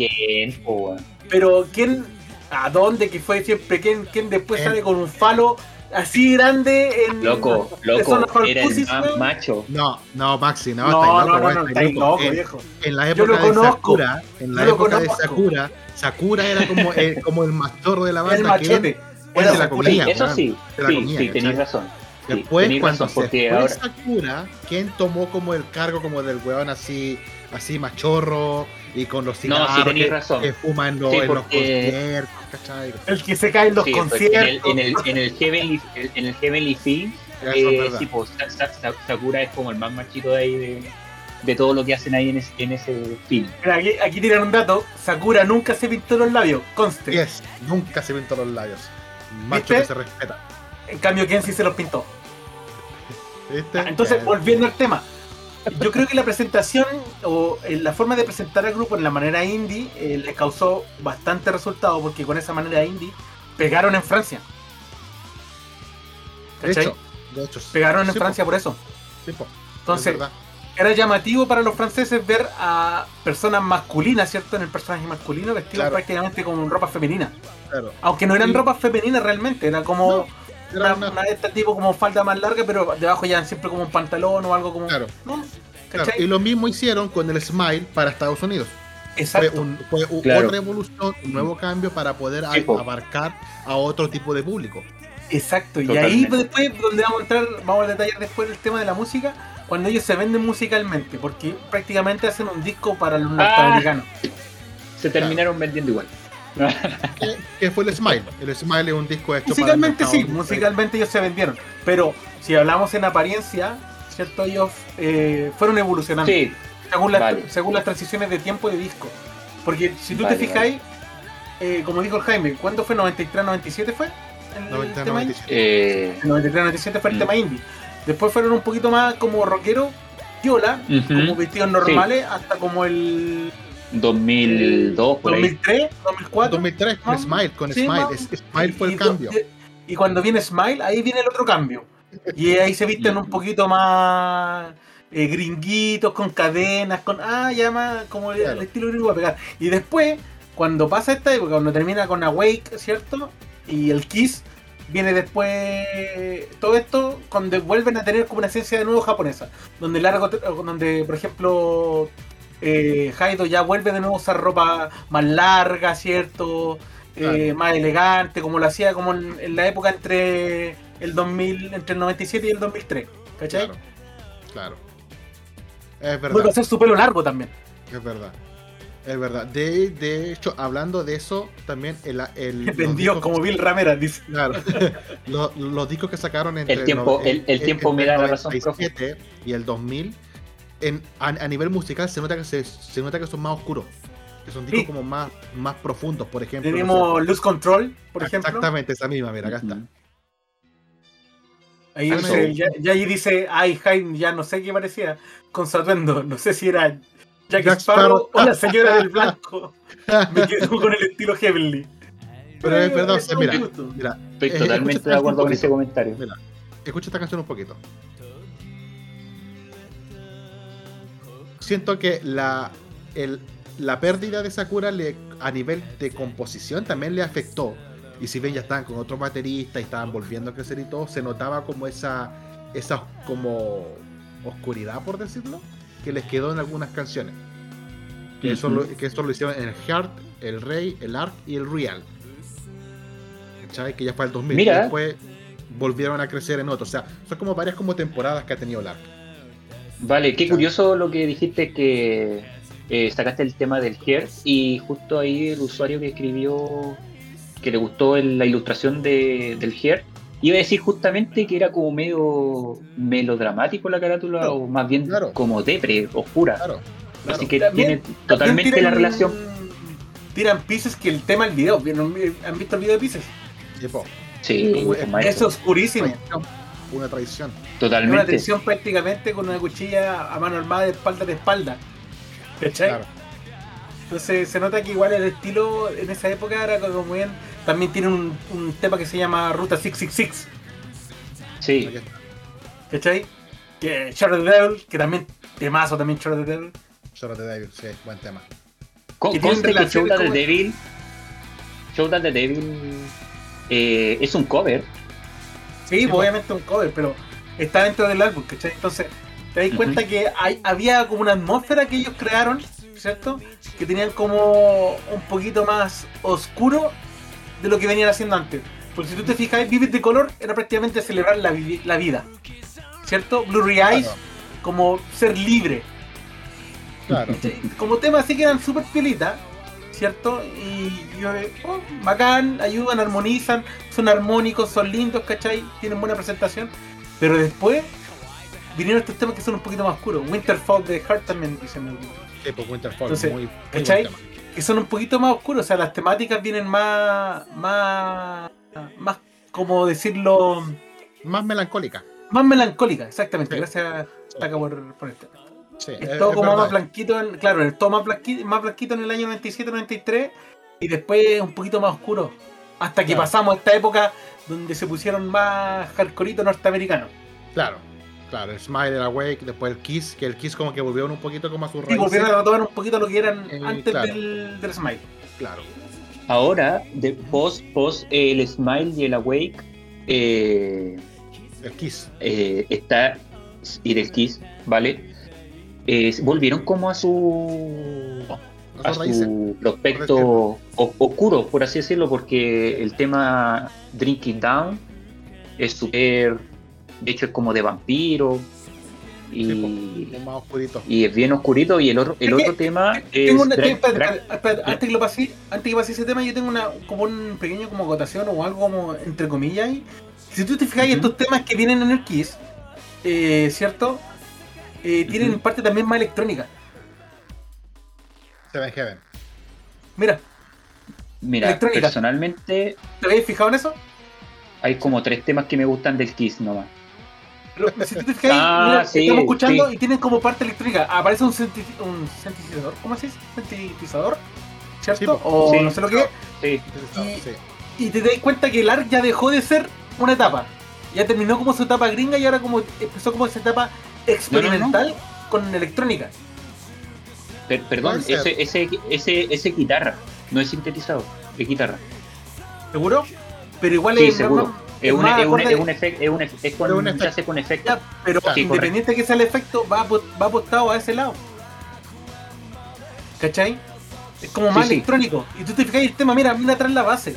weón. Pero ¿quién? ¿A dónde? Que fue siempre ¿quién, quién después En- sale con un falo así grande en. Loco, loco, era el más macho. No, no, Maxi, no, No, loco, no, no, loco, En- viejo. En la Yo época lo de. Sakura, en la Yo lo época de. Sakura, Sakura era como el, como el machorro de la *laughs* El banda que machete. él se la eso sí, se la sí, comía, sí, tenéis razón. Después, cuando razón, se fue ahora. Sakura, ¿quién tomó como el cargo como del weón así, así machorro y con los No, cigarros sí tenéis que, razón. que fuma en, los- Sí, en los porque- conciertos, ¿cachai? El que se cae en los Sí, conciertos. en el, en el, en el Heavenly, en el Heavenly Film, Eso es eh, sí, pues, Sa- Sa- Sa- Sakura es como el más machito de ahí de, de todo lo que hacen ahí en, es- en ese film. Aquí, aquí tiran un dato. Sakura nunca se pintó los labios, conste. Yes, nunca se pintó los labios. Macho ¿Viste? que se respeta. En cambio, Ken sí se los pintó. ¿Viste? Ah, Entonces, volviendo al tema. Yo creo que la presentación o eh, la forma de presentar al grupo en la manera indie eh, les causó bastante resultado porque con esa manera indie pegaron en Francia. de ¿Cachai? hecho, de hecho. Pegaron en Sí, Francia por eso. sí, po, Entonces, era llamativo para los franceses ver a personas masculinas, ¿cierto? En el personaje masculino vestidos Claro. prácticamente como en ropa femenina. claro. Aunque no eran Sí. ropas femeninas realmente, era como Era una, una- de este tipo como falda más larga, pero debajo ya siempre como un pantalón o algo como. Claro. ¿no? Claro, ¿Cachai? y lo mismo hicieron con el Smile para Estados Unidos. Fue, Exacto. un- fue u- Claro. otra evolución, un nuevo cambio para poder abarcar a otro tipo de público. Exacto, y ahí después, donde vamos a entrar, vamos a detallar después el tema de la música, cuando ellos se venden musicalmente, porque prácticamente hacen un disco para los norteamericanos. Se terminaron vendiendo igual. ¿Qué, qué fue el Smile? El Smile es un disco hecho Musicalmente para sí, musicalmente ellos se vendieron, pero si hablamos en apariencia, ¿cierto? Ellos eh, fueron evolucionando Sí, según, las, vale. según las transiciones de tiempo y de disco. Porque si tú Vale, te fijáis, eh, como dijo el Jaime, ¿cuándo fue? ¿93, 97 fue? El, 90, tema indie? 97. eh, El 93, 97 fue el Mm. tema indie. Después fueron un poquito más como rockero piola, Ujú. como vestidos normales, hasta como el 2002, por ahí. 2003, 2004. 2003 con Más- Smile, con sí, Smile. Es- Smile fue Y- el y- cambio. Y cuando viene Smile, ahí viene el otro cambio. Y ahí se visten *laughs* un poquito más eh, gringuitos, con cadenas, con. Ah, ya más como el, Claro. el estilo gringo a pegar. Y después, cuando pasa esta época, cuando termina con Awake, ¿cierto? Y el Kiss, viene después. Todo esto, cuando vuelven a tener como una esencia de nuevo japonesa. Donde largo, donde, por ejemplo. Eh, Haido ya vuelve de nuevo a usar ropa más larga, ¿cierto? Eh, Claro. más elegante, como lo hacía como en, en la época entre el 2000, entre el 97 y el 2003, ¿cachai? Claro. Claro. Es Vuelve a verdad. hacer su pelo largo también. Es verdad. Es verdad. De, de hecho, hablando de eso, también el, el *laughs* discos- como Bill Ramera, dice. Claro. *laughs* los, los discos que sacaron entre El tiempo- no- el- el tiempo me da la razón, 97 y el 2000, en, a, a nivel musical se nota que se, se nota que son más oscuros. Que son discos Sí. como más, más profundos, por ejemplo. no sé. Tenemos Lose Control, por ejemplo. Exactamente, esa misma, mira, acá está. Ahí Ah, dice, no. ya, ya ahí dice, ay, Jaime, ya no sé qué parecía, con su atuendo, no sé si era Jack, Jack Sparrow Sparrow. o la señora del *laughs* blanco. Me quedo con el estilo Heavenly. Pero es verdad, o sea, un mira, mira, Estoy Eh, totalmente de acuerdo con ese comentario. Mira. escucha esta canción un poquito. Siento que la, el- la pérdida de Sakura le, a nivel de composición también le afectó. Y si bien ya estaban con otros bateristas y estaban volviendo a crecer y todo, se notaba como esa, esa como oscuridad, por decirlo, que les quedó en algunas canciones. Que, eso, lo, que esto lo hicieron en el Heart, el Rey, el Arc y el Real. ¿Cachai? Que ya fue el 2000. Mira. Y después volvieron a crecer en otros. O sea, son como varias como temporadas que ha tenido el Arc. Vale, qué curioso lo que dijiste que eh, sacaste el tema del Her y justo ahí el usuario que escribió que le gustó el- la ilustración de, del Her iba a decir justamente que era como medio melodramático la carátula Claro, o más bien claro. como depre, oscura. Claro. claro. Así que También- tiene totalmente la relación. Tiran Pieces que el tema del video. ¿vieron- ¿Han visto el video de Pieces? Sí, Como- es es maestro, Es oscurísimo. Traición, una traición. Es una totalmente. tensión prácticamente con una cuchilla a mano armada de espalda de espalda. ¿Cachai? Claro. Entonces se nota que igual el estilo en esa época era como bien. También tiene un, un tema que se llama Ruta 666. Sí. ¿Cachai? Que the Devil, que también temazo también the Devil. The Devil, sí, buen tema. Con- conste que como- Devil, at the Devil eh, es un cover. Sí, Sí, pues, obviamente un cover, pero está dentro del álbum, ¿cachai? Entonces te das cuenta que hay, había como una atmósfera que ellos crearon, ¿cierto? Que tenían como un poquito más oscuro de lo que venían haciendo antes. Porque si tú te fijas, Vivid de Color era prácticamente celebrar la, vi- la vida, ¿cierto? Blurry Eyes, Claro. como ser libre. Claro. *laughs* Como temas así quedan súper piolitas, ¿cierto? Y yo, oh, bacán, ayudan, armonizan, son armónicos, son lindos, ¿cachai? Tienen buena presentación. Pero después vinieron estos temas que son un poquito más oscuros. Winterfall de Heart también dicen algo. Sí, pues Winterfall, Entonces, muy, muy ¿cachai? buen tema. Que son un poquito más oscuros, o sea, las temáticas vienen más. más. más, como decirlo. Más melancólica. más melancólicas, exactamente. Sí. Gracias, Taka, por, por esto. Sí, Es es- todo es como verdad. más blanquito, en, claro, es todo más blanquito, más blanquito en el año 97-93 y después un poquito más oscuro. Hasta que Claro. pasamos a esta época donde se pusieron más hardcoreito norteamericanos. Claro, claro, el Smile, el Awake, después el Kiss, que el Kiss como que volvieron un poquito como a sus Y raíces. volvieron a retomar un poquito lo que eran Eh, antes claro. del, del Smile. Claro, Ahora, de post, post el Smile y el Awake, eh, el Kiss. eh, está y del Kiss, ¿vale? Eh, volvieron como a su a su prospecto oscuro, por así decirlo, porque el tema Drinking Down es súper, de hecho es como de vampiro y, Sí, pues, más oscurito. y es bien oscurito y el otro, el Es otro tema es antes que lo pase, antes que pase ese tema, yo tengo una como un pequeño como acotación o algo como entre comillas. ahí. Si tú te fijas, estos temas que vienen en el Kiss, eh, ¿cierto? Eh, tienen parte también más electrónica. Seven Heaven. Mira, Mira, electrónica. personalmente ¿te habéis fijado en eso? hay como tres temas que me gustan del Kiss nomás. Pero si tú te fijas, *laughs* Ah, mira, sí, estamos escuchando sí. y tienen como parte electrónica. Aparece un, un sintetizador, ¿cómo se dice? Sintetizador, ¿cierto? Sí, o Sí. no sé lo que es. Sí, Y- Sí. Y te das cuenta que el ARC ya dejó de ser una etapa. Ya terminó como su etapa gringa y ahora como empezó como esa etapa experimental con electrónica. Per- perdón, ese, ese, ese, ese guitarra, no es sintetizador, es guitarra. ¿Seguro? Pero igual Sí, es, seguro. más- Es un, es un, es un es es con, se efecto. hace con efecto. Ya, pero. Sí, independiente que sea el efecto, va, va apostado a ese lado. ¿Cachai? Es como Sí, más sí. electrónico. Y tú te fijas el tema, mira, mira atrás la base.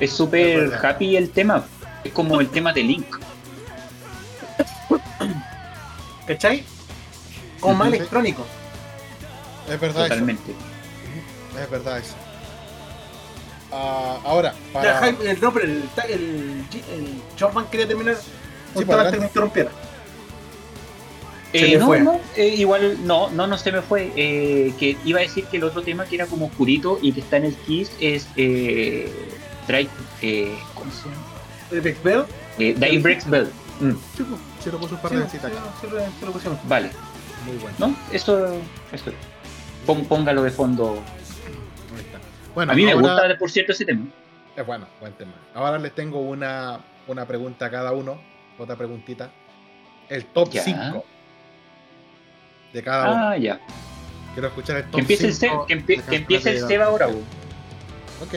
Es súper happy el tema. Es como el tema de Link. ¿Cachai? Como más Sí, sí. electrónico. Es verdad Totalmente. eso. Es verdad eso. Ah, ahora, Ya, para... Jaime, el, no, pero el, el, el Chopman quería terminar justo por antes que me interrumpiera. Se Eh, le no, fue. no, eh, igual no, no, no se me fue. Eh, que iba a decir que el otro tema que era como oscurito y que está en el Kiss es eh, Drive, eh, ¿cómo se llama? ¿El Big Bell? Eh, Dave Breaks Bell. Mm, Sí, lo puso un par Sí, de sí, veces acá. sí, lo- sí lo pusimos. vale, Muy bueno. ¿no? Eso. Pon- póngalo de fondo. Ahí está. Bueno, A mí me gusta, por cierto, ese tema. Es bueno, buen tema. Ahora les tengo una, una pregunta a cada uno. Otra preguntita. El top Ya. 5 de cada uno. Ah, ya. Quiero escuchar el top Que empiece el, 5 Se- que, empie- de que empiece el Seba ahora. Ok.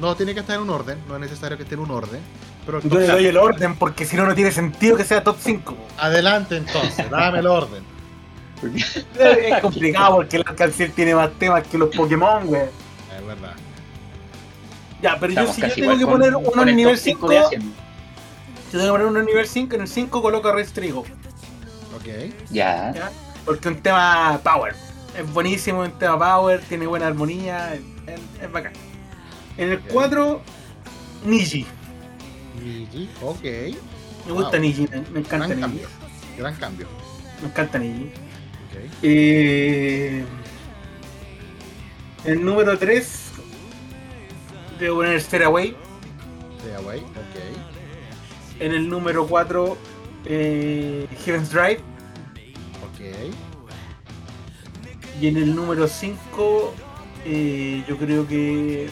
No tiene que estar en un orden, no es necesario que esté en un orden. Pero Yo le doy el orden porque si no, no tiene sentido que sea top 5. Adelante entonces, dame el orden. *laughs* Es complicado porque el Alcancel tiene más temas que los Pokémon, güey. Es verdad. Ya, pero yo si yo tengo que poner con uno en el nivel top 5, cinco de Asian. yo tengo que poner uno en nivel 5, en el 5 coloco a Red Trigo. Ok. Ya. ¿ya? Porque es un tema power. Es buenísimo, un tema power, tiene buena armonía, es, es- es bacán. En el Ok. 4, Niji. Niji, ok. Me gusta Wow. Niji, me, encanta Gran Niji. cambio. Gran cambio. Me encanta Niji. Ok. Eh, el número 3, debo poner Stairway. Stay away, ok. En el número 4, eh, Heaven's Drive. Ok. Y en el número 5, yo creo que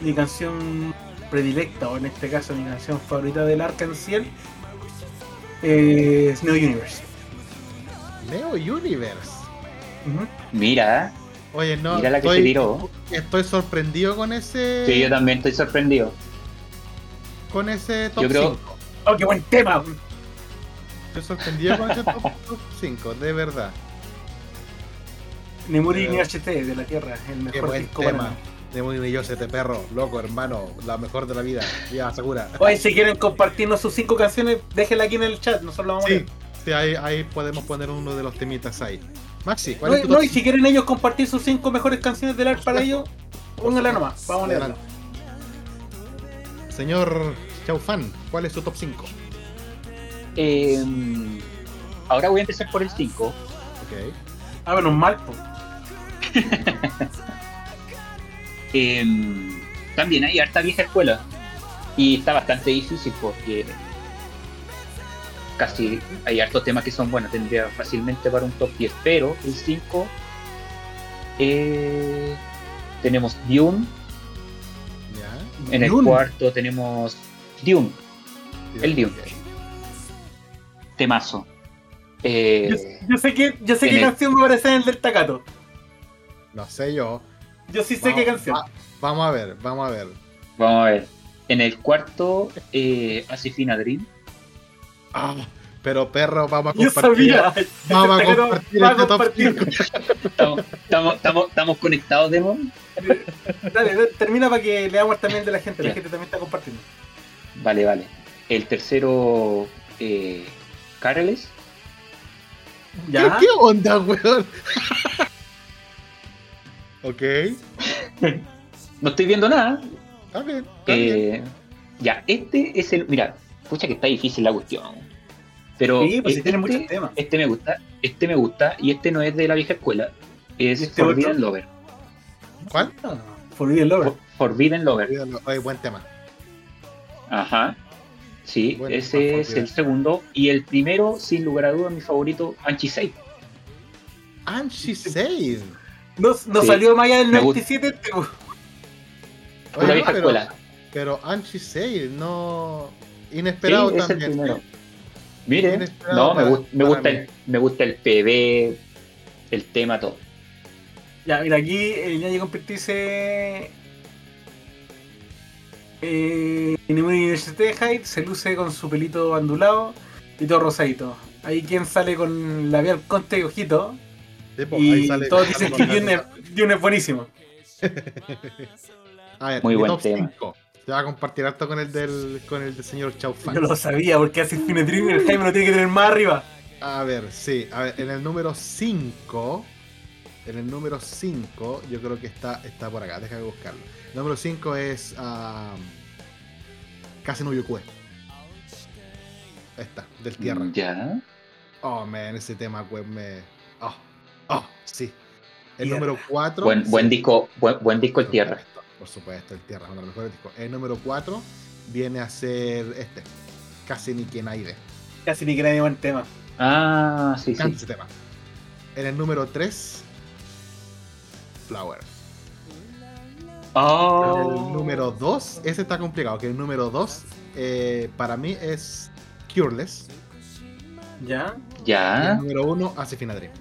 mi canción predilecta, o en este caso mi canción favorita del Arkansas, es Neo Universe. Neo Universe. Mira, Oye, no. mira la que estoy, se tiró. estoy sorprendido con ese. Sí, yo también estoy sorprendido. Con ese top Yo creo- 5. Oh, qué buen tema. Estoy sorprendido con ese top 5, de verdad. Nemuri Pero- NHT de la Tierra, el Qué mejor buen disco tema. para mí. De muy yo te perro, loco, hermano, la mejor de la vida. Ya, segura. Oye, si quieren compartirnos sus 5 canciones, déjenla aquí en el chat, nosotros lo vamos a Sí, leer. sí ahí, ahí podemos poner uno de los temitas ahí. Maxi, ¿cuál No, es tu no, top y si quieren ellos compartir sus 5 mejores canciones del ARC para ellos, *laughs* pónganla nomás, vamos a leerla. Señor Chaufan, ¿cuál es tu top 5? Eh, ahora voy a empezar por el 5. Ok. Ah, menos mal, po. *laughs* Eh, también hay harta vieja escuela. Y está bastante difícil porque casi hay hartos temas que son buenos. Tendría fácilmente para un top 10. Pero el 5 eh, tenemos Dune. Ya. En el cuarto tenemos Dune, El Dune. Temazo. Eh, Yo, yo sé que, yo sé qué el- canción me parece en el del Takato. No sé yo. Yo sí sé qué Vamos- canción. va- vamos a ver, vamos a ver. Vamos a ver. En el cuarto, eh, Asifina Dream. Ah, pero perro, vamos a Yo compartir. sabía. Vamos a compartir a este top compartir. 5. Estamos, conectados, Demo. Dale, dale, termina para que leamos también de la gente. La gente también está compartiendo. Vale, vale. El tercero, eh, Caroles. ¿Qué, qué onda, weón? Ok, *laughs* No estoy viendo nada. está bien, está bien. Eh, ya, este es el. Mira, pucha que está difícil la cuestión. Pero Sí, pues si este, tiene muchos temas. este me gusta, este me gusta, y este no es de la vieja escuela. Es ¿Y este Forbidden otro? Lover. ¿Cuál? Ah, Forbidden Lover. For- Forbidden Lover. Oye, buen tema. Ajá. Sí, Bueno, ese es el segundo. Y el primero, sin lugar a dudas, mi favorito, Anchi 6. And she said. No, no Sí. salió más allá del Me gusta. 97. este, Una vieja pero, escuela. pero she said, no. Inesperado Sí, es el también. primero. Mire, Inesperado no, me, para- gust- me para gusta mí. el, me gusta el PB, el tema, todo. Ya, mira, aquí el Ñaño Completo dice. Eh, Ninguna University High se luce con su pelito ondulado y todo rosadito. Ahí quien sale con labial conte y ojito. Sí, Y sale- todos dicen que Jun es, buenísimo. *laughs* A ver, Muy buen top tema. 5. Se va a compartir harto con el del, con el del señor Chau Fan. Yo lo sabía, porque hace Fine Dream el Jaime lo tiene que tener más arriba. A ver, sí, a ver, en el número 5. En el número 5, yo creo que está, está por acá, déjame buscarlo. El número 5 es ah, Casi no Yukue. Ahí está, del tierra. Ya. Oh, man, ese tema, pues me. Oh, oh, sí. El Tierra. número 4. Buen, buen disco, buen, buen disco el tierra. Por supuesto, el tierra es uno de los mejores discos. El número 4 viene a ser este. Casi ni quien aire. Casi ni que nadie buen tema. Ah, sí, sí. ese tema. En el número 3, Flower. Oh. El número 2, ese está complicado, que el número 2 para mí es Cureless. ¿Ya? Y el Ya, número 1, Asifina Dream.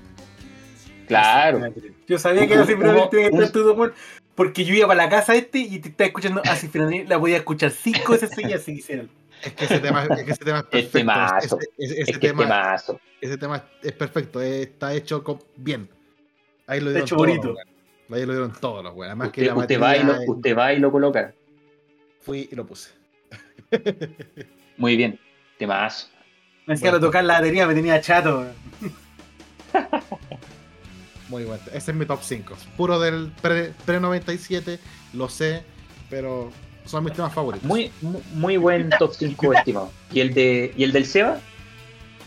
Claro. Yo sabía que era Hubo- tenía que estar todo bueno, porque yo iba para la casa este y te estaba escuchando así Dream, la podía escuchar cinco veces seguidas si quisieran. Es que ese tema, es que ese tema es Es perfecto. temazo. Ese, ese- ese Es que tema, este mazo. ese tema es perfecto, eh, está hecho con- bien. Ahí lo Está dieron hecho todos bonito. los. Ahí lo dieron todos los buenos. Además que Usted, la usted va y lo, es- usted va y lo coloca. fui y lo puse. Muy bien. Temazo. Me hacía Bueno. tocar la batería, me tenía chato. Muy bueno. Ese es mi top 5. Puro del pre- pre-97, lo sé, pero son mis temas favoritos. Muy, mu- muy buen top 5 estimado. ¿Y el de y el del Seba?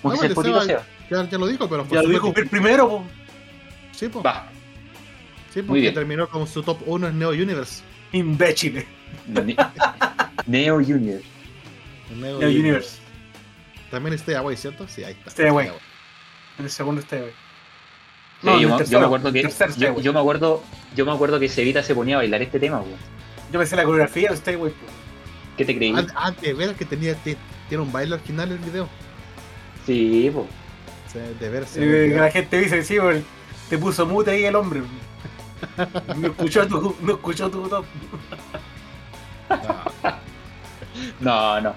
No, el Seba- Seba. Ya, ya lo dijo, pero Ya lo dijo primero, po. Sí, po. Va. Sí, muy porque bien. terminó con su top 1 en Neo Universe. imbécil. Ne- *laughs* Neo. En Neo, Neo Universe. También Stay Away, ¿cierto? Sí, ahí está. Stay Away. En el segundo está güey. Sí, No, en yo, el me- tercero, yo me acuerdo que el tercer yo, me acuerdo yo me acuerdo que Cevita se ponía a bailar este tema, güey. Yo pensé la coreografía del Stay Away. po. ¿Qué te creí? De veras que tenía, te- tiene un baile al final del video. Sí. O sea, de Eh, olvidó. la gente dice, sí, po, te puso mute ahí el hombre. No escuchó tu, no escuchó tu top. *laughs* No, no.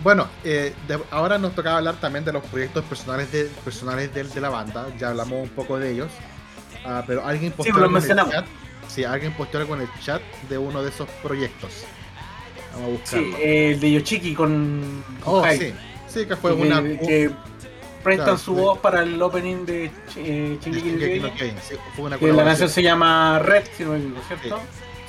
Bueno, eh, de- ahora nos tocaba hablar también de los proyectos personales de, personales de, de la banda. Ya hablamos un poco de ellos. Ah, pero alguien posteó lo algo en el chat. Sí, alguien posteó algo en el chat de uno de esos proyectos. Vamos a buscarlo. Sí, el de Yoshiki con. oh, sí. Sí, que fue que, una. que prestan Claro, su sí. voz para el opening de eh, Sí, Shingeki no sí, la canción se llama Red, si no me equivoco, ¿cierto?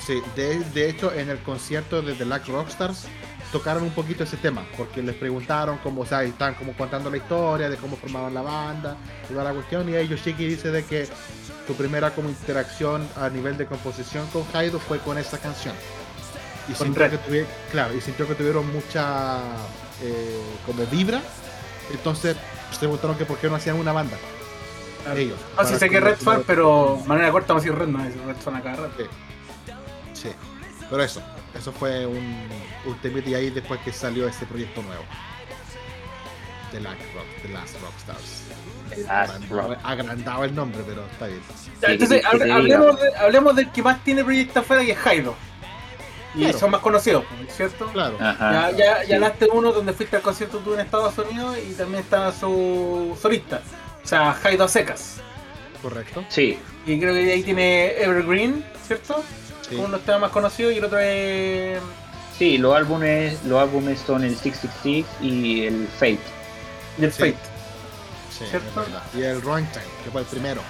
Sí, de, de hecho en el concierto de The Black Rockstars tocaron un poquito ese tema, porque les preguntaron cómo, o sea, estaban como contando la historia de cómo formaban la banda y toda la cuestión, y ahí Yoshiki dice de que su primera como interacción a nivel de composición con Haido fue con esa canción. Y Con sintió que tuvieron, claro, y sintió que tuvieron mucha eh, como vibra, entonces se preguntaron que por qué no hacían una banda, Claro. ellos. No, sí sé que Red fan, pero manera corta vamos a decir Red, no es Red fan acá Red. Sí. Sí. Pero eso, eso fue un, un temita y ahí después que salió ese proyecto nuevo. The Last, Rock, The Last Rockstars. The Last Agrandaba- Rock. Agrandaba el nombre, pero está bien. Sí, Entonces, hable- hablemos, de- hablemos del que más tiene proyectos afuera, que es Haido. Y Claro. son más conocidos, ¿cierto? Claro. Ajá. Ya, ya, sí. ya hablaste uno donde fuiste al concierto tú en Estados Unidos y también estaba su solista. O sea, Haido a secas. Correcto. Sí, Y creo que ahí tiene Evergreen, ¿cierto? Sí. Uno está más conocido y el otro es. sí, los álbumes, los álbumes son el 666 y el Fate. y el Sí. Fate. Sí, ¿Cierto? Y el Runtime, que fue el primero.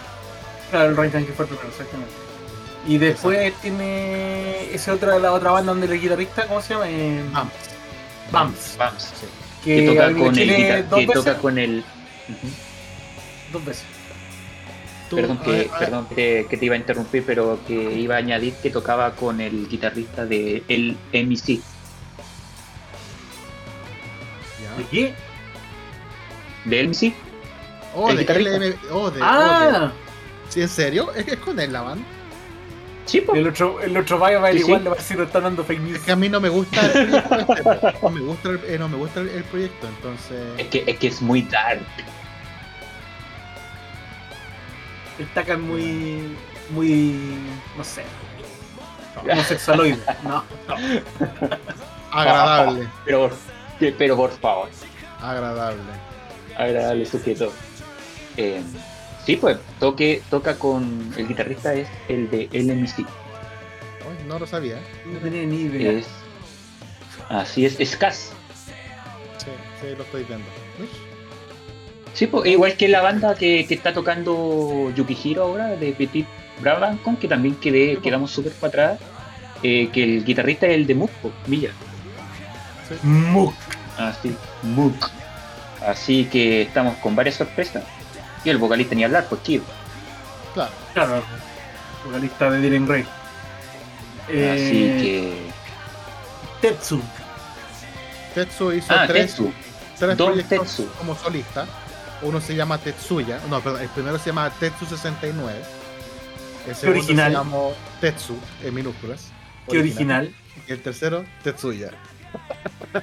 Claro, el Rain que fue el primero, exactamente. Y después tiene esa otra, la otra banda donde el guitarrista, ¿cómo se llama? Eh. Bumps. Vamos. Sí. Que, Que toca con el guitar- que veces. toca con el. Dos veces. Tú, Perdón, que, ver, perdón que, que te iba a interrumpir, pero que iba a añadir que tocaba con el guitarrista de el MC. qué? De LMC. Oh, El de guitarrista. LM. Oh, de. oh, Ah, de- ¿Sí, ¿En serio? ¿Es que es con él la banda? Sí, el otro, el otro vaya va a ir Sí, sí. igual, le va a decir, no están dando fake news. Es que a mí no me gusta el *laughs* proyecto. este, no me gusta el, eh, no me gusta el, el proyecto, entonces. Es que, es que es muy dark. El Taka es muy. muy. no sé. homosexualoide. No. *laughs* Agradable. Pero, pero por favor, Agradable. agradable sujeto. Eh, sí, pues, toque, toca con. El guitarrista es el de LMC. No lo sabía. No tenía ni idea. Es. Así es, es Cass. Sí, sí, lo estoy viendo. Uy, Sí, pues, igual que la banda que, que está tocando Yukihiro ahora, de Petit Brabancon, que también quedé, quedamos súper para atrás. eh, que el guitarrista es el de Mook, Milla. Muk. Así, Mook. Así que estamos con varias sorpresas. Y el vocalista ni hablar, pues Kid. Claro. Claro. Vocalista de Dylan Gray. Eh, Así que. Tetsu. Tetsu hizo Ah, tres, Tetsu. tres Don proyectos Tetsu. como solista. Uno se llama Tetsuya. No, perdón, el primero se llama Tetsu 69. El segundo original. se llamó Tetsu, en minúsculas. Qué original. Y el tercero, Tetsuya.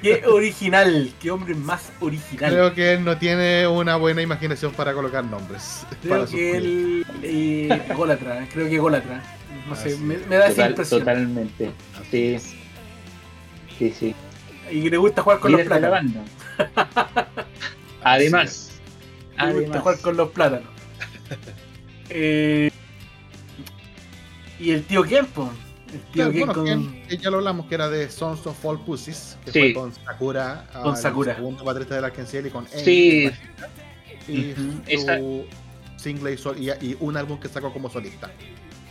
Qué original. Qué hombre más original. Creo que él no tiene una buena imaginación para colocar nombres. Creo que él. Eh, Gólatra. Creo que Gólatra. No sé, me, da esa impresión. totalmente. Sí. Sí, sí. Y le gusta jugar con los Líder plátanos. banda. *laughs* Además. Le gusta jugar con los plátanos. *laughs* Eh, y el tío Ken, po. El tío Claro, Ken bueno, con. Ken, que ya lo hablamos, que era de Sons of Fall Pussies, que Sí. fue con Sakura, Con al Sakura. segundo baterista del Arkansas y con Amy, Sí. y su esa- single y, sol- y, y un álbum que sacó como solista,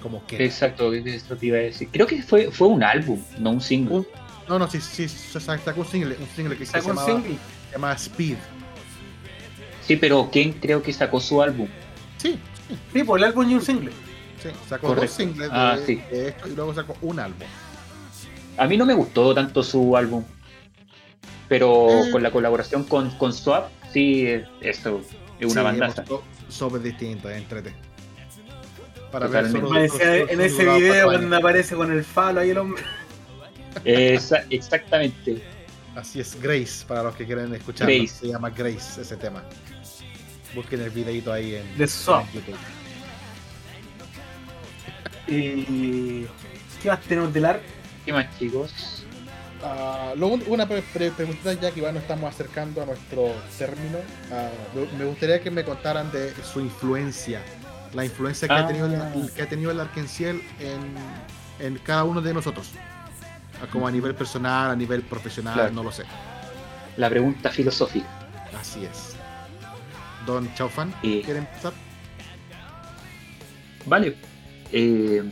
como Ken. Exacto, eso te iba a decir. Creo que fue, fue un álbum, no un single. Un- No, no, sí, sí, sacó un single, un single que se un llamaba, single. se llamaba Speed. Sí, pero Ken creo que sacó su álbum. Sí, sí, Sí, pues el álbum y un single. sí, sacó Correcto. dos singles de, Ah, sí. de esto y luego sacó un álbum. A mí no me gustó tanto su álbum. Pero Eh. con la colaboración con, con Swap, sí, eso es una Sí, bandaza. Sobre distinto, entrete. Para Totalmente. solo- en ese video cuando aparece con el falo ahí el hombre. Esa- exactamente. Así es, Grace, para los que quieren escuchar. Se llama Grace ese tema. Busquen el videito ahí en, De Swap. en YouTube. Eh, ¿Qué más tenemos del ARC? ¿Qué más, chicos? Ah, lo una pre- pre- preguntita ya que igual nos estamos acercando a nuestro término. Ah, me- gustaría que me contaran de su influencia. La influencia que, Ah. ha, tenido el, que ha tenido el Arkenciel en, en cada uno de nosotros. Ah, Como a nivel personal, a nivel profesional, Claro. no lo sé. La pregunta filosófica. Así es. Don Chaufan, Eh. ¿quiere empezar? Vale. Eh,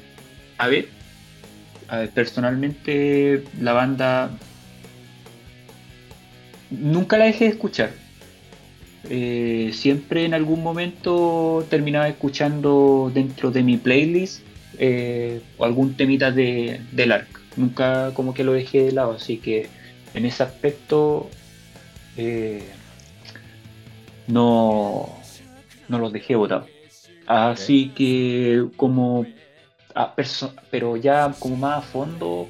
a ver. A ver, personalmente la banda nunca la dejé de escuchar. Eh, siempre en algún momento terminaba escuchando dentro de mi playlist eh, o algún temita de, del ARC. Nunca como que lo dejé de lado, así que en ese aspecto no, no los dejé botados. Así que como a perso- pero ya como más a fondo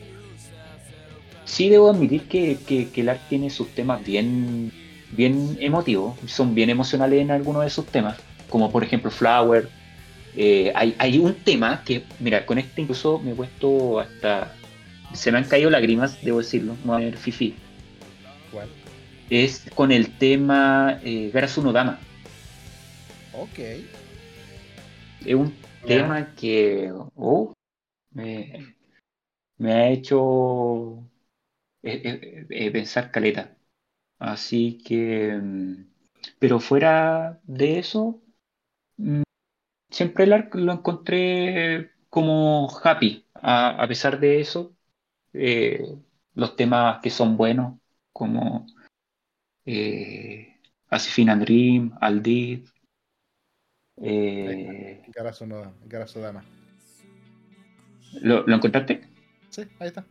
sí debo admitir que, que, que el ARC tiene sus temas bien bien emotivos, son bien emocionales en algunos de sus temas, como por ejemplo Flower. Eh, hay, hay un tema que, mira, con este incluso me he puesto hasta. Se me han caído lágrimas, debo decirlo, no a ver Fifi. Es con el tema eh, Garasu no Dama. Ok. Es un tema que oh, me, me ha hecho eh, eh, eh, pensar caleta. Así que, mm, pero fuera de eso, mm, siempre el lo encontré como happy. A, a pesar de eso, eh, los temas que son buenos, como eh, Asifina Dream, Aldid, eh, Garazo, no, Garazo Dama. ¿lo, lo encontraste? Sí, ahí está.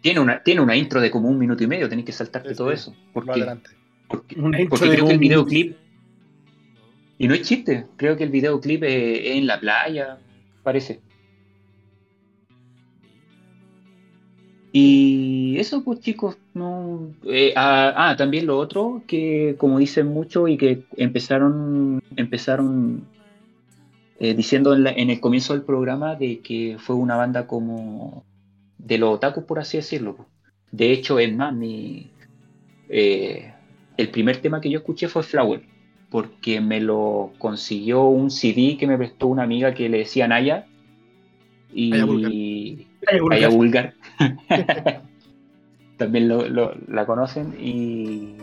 Tiene una, tiene una intro de como un minuto y medio, tenés que saltarte Sí, todo sí. eso. Por Porque, adelante. Porque, Un intro porque de creo que el videoclip. Y no es chiste, creo que el videoclip es, es en la playa, parece. Y eso, pues chicos, no. eh, ah, ah, también lo otro, que como dicen mucho y que empezaron, empezaron eh, diciendo en, la- en el comienzo del programa de que fue una banda como de los otakus, por así decirlo. De hecho, es más, mi, eh, el primer tema que yo escuché fue Flower, porque me lo consiguió un CD que me prestó una amiga que le decía Naya. Y Vulgar. Vulgar. *laughs* También lo, lo- la conocen. Y,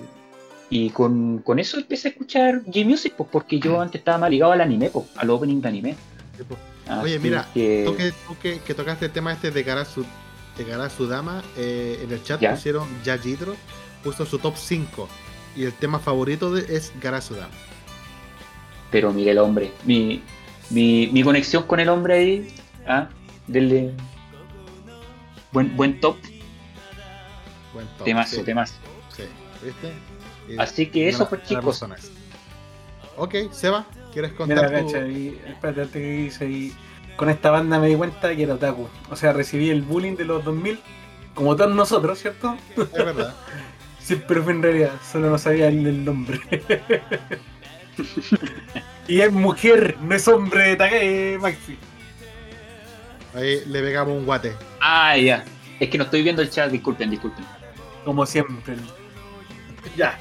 y con, con eso empecé a escuchar J-Music, pues, porque yo antes estaba más ligado al anime, pues, al opening de anime. Sí. Así Oye, mira, que- Tú, que, tú que, que tocaste el tema este de Garasu, de Dama, eh, en el chat Ya. pusieron Yajidro, puso su top 5 y el tema favorito de, es Garasu Dama. Pero mire el hombre, mi, mi, mi conexión con el hombre ahí, ¿ah? Denle buen, buen top, Buen top. temazo, sí, temazo. sí, ¿viste? Y- Así que eso pues una chicos. Ok, Seba, ¿quieres Mira, contar tu- cacha, y- espérate, antes que dice ahí, con esta banda me di cuenta que era otaku. O sea, recibí el bullying de los 2000, como todos nosotros, ¿cierto? Es verdad. *laughs* Sí, pero fue en realidad, solo no sabía el, el nombre. *laughs* *laughs* y es mujer, no es hombre, taque, Maxi. Ahí le pegamos un guate. ah ya, es que no estoy viendo el chat, disculpen, disculpen. Como siempre. *laughs* Ya.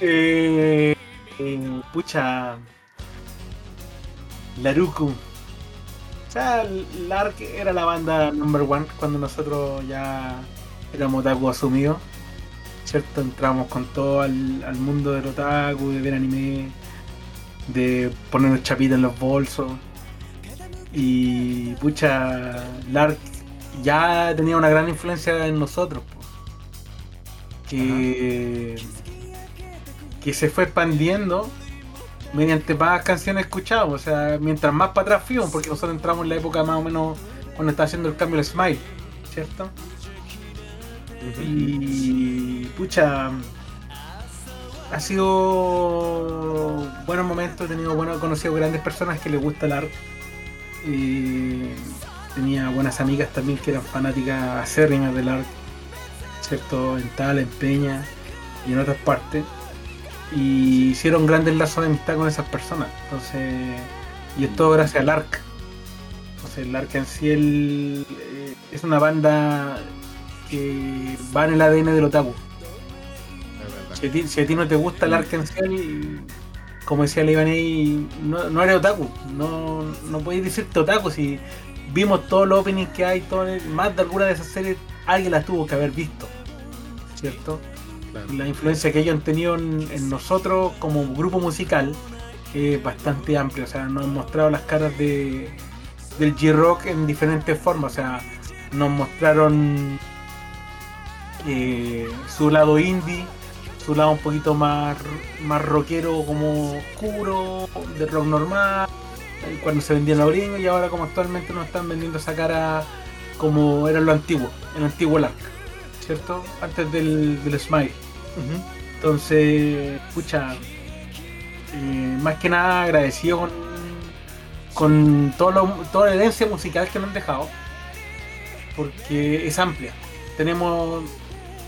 Eh, eh, pucha. Laruku. O sea, Lark era la banda number one cuando nosotros ya éramos otaku asumidos. ¿Cierto? Entramos con todo al, al mundo del otaku, de ver anime, de ponernos chapitas en los bolsos. Y pucha, Lark ya tenía una gran influencia en nosotros. po. Que, que se fue expandiendo mediante más canciones escuchadas. O sea, mientras más para atrás fuimos, porque nosotros entramos en la época más o menos cuando estaba haciendo el cambio el Smile, ¿cierto? Y pucha, ha sido buenos momentos, he tenido bueno, he conocido grandes personas que les gusta el arte. Y tenía buenas amigas también que eran fanáticas acérrimas del arte, ¿cierto? En Tal, en Peña y en otras partes. Y hicieron grandes lazos de amistad con esas personas. Entonces, y es todo gracias al ARC. Entonces, el ARC en sí el- eh, es una banda que va en el ADN del otaku. Si a ti, si a ti no te gusta el arc en sí, como decía Leibanei, no, no eres otaku. No, no podéis decirte otaku si vimos todos los openings que hay, todo el- más de alguna de esas series, alguien las tuvo que haber visto. ¿Cierto? Claro. La influencia que ellos han tenido en, en nosotros como grupo musical es bastante amplia. O sea, nos han mostrado las caras de, del G-Rock en diferentes formas. O sea, nos mostraron eh, su lado indie, su lado un poquito más, más rockero, como oscuro, de rock normal, eh, cuando se vendían a gringos y ahora como actualmente nos están vendiendo esa cara como era lo antiguo, el antiguo Lark, ¿cierto? Antes del, del Smile. Entonces, escucha, más que nada agradecido con, con todo lo- toda la herencia musical que nos han dejado, porque es amplia. Tenemos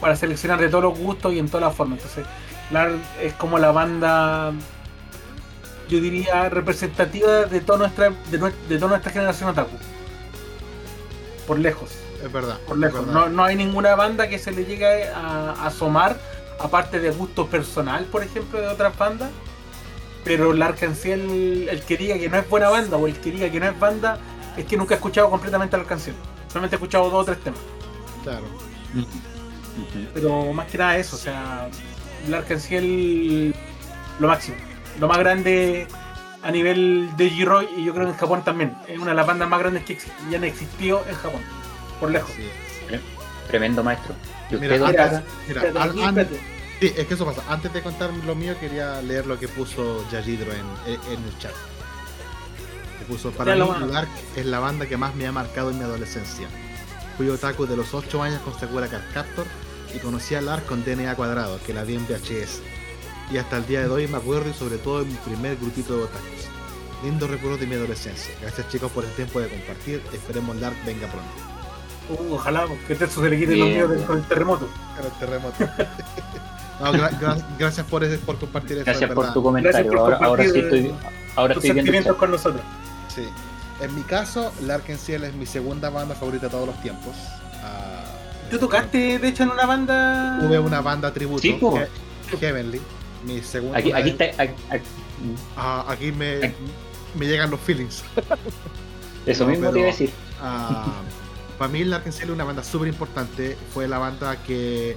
para seleccionar de todos los gustos y en todas las formas. Entonces, Lar es como la banda, yo diría, representativa de toda nuestra, de, toda nuestra generación otaku. Por lejos Es verdad. por lejos. verdad. No, no hay ninguna banda que se le llegue a, a asomar, aparte de gusto personal, por ejemplo, de otras bandas. Pero el Arcanciel, el, el que diga que no es buena banda o el que diga que no es banda, es que nunca ha escuchado completamente la canción. Solamente ha escuchado dos o tres temas. Claro. Pero más que nada eso, o sea, el Arcanciel, lo máximo. Lo más grande a nivel de G-Roy y yo creo que en Japón también. Es una de las bandas más grandes que ya han existido en Japón. Por lejos. Sí. Tremendo maestro. ¿Y Mira, usted, sí, es que eso pasa. Antes de contar lo mío, quería leer lo que puso Yajidro en, en- en el chat. Que puso, para mí. Dark es la banda que más me ha marcado en mi adolescencia. Fui otaku de los 8 años con Sakura Card Captor y conocí a Lark con DNA cuadrado, que la vi en VHS. y hasta el día de hoy me acuerdo y sobre todo en mi primer grupito de otakus. Lindo recuerdo de mi adolescencia. Gracias chicos por el tiempo de compartir. Esperemos Dark venga pronto. Uh, ojalá, que te se le quite los míos con el terremoto. Para el terremoto. *laughs* No, gra- gra- gracias por, ese- por compartir eso. Gracias por tu comentario. por ahora, ahora sí estoy, ahora Tus estoy sentimientos con nosotros. Sí. En mi caso, Larkin Ciel es mi segunda banda favorita de todos los tiempos. Ah, Tú tocaste, de hecho, en una banda. Tuve una banda tributo, Sí, po. He- Heavenly. Mi segunda. Aquí, aquí está. aquí- aquí- Ah, aquí me, llegan los feelings. *laughs* eso No, mismo te pero- iba a decir. Ah, para mí, Larkin Ciel es una banda súper importante. Fue la banda que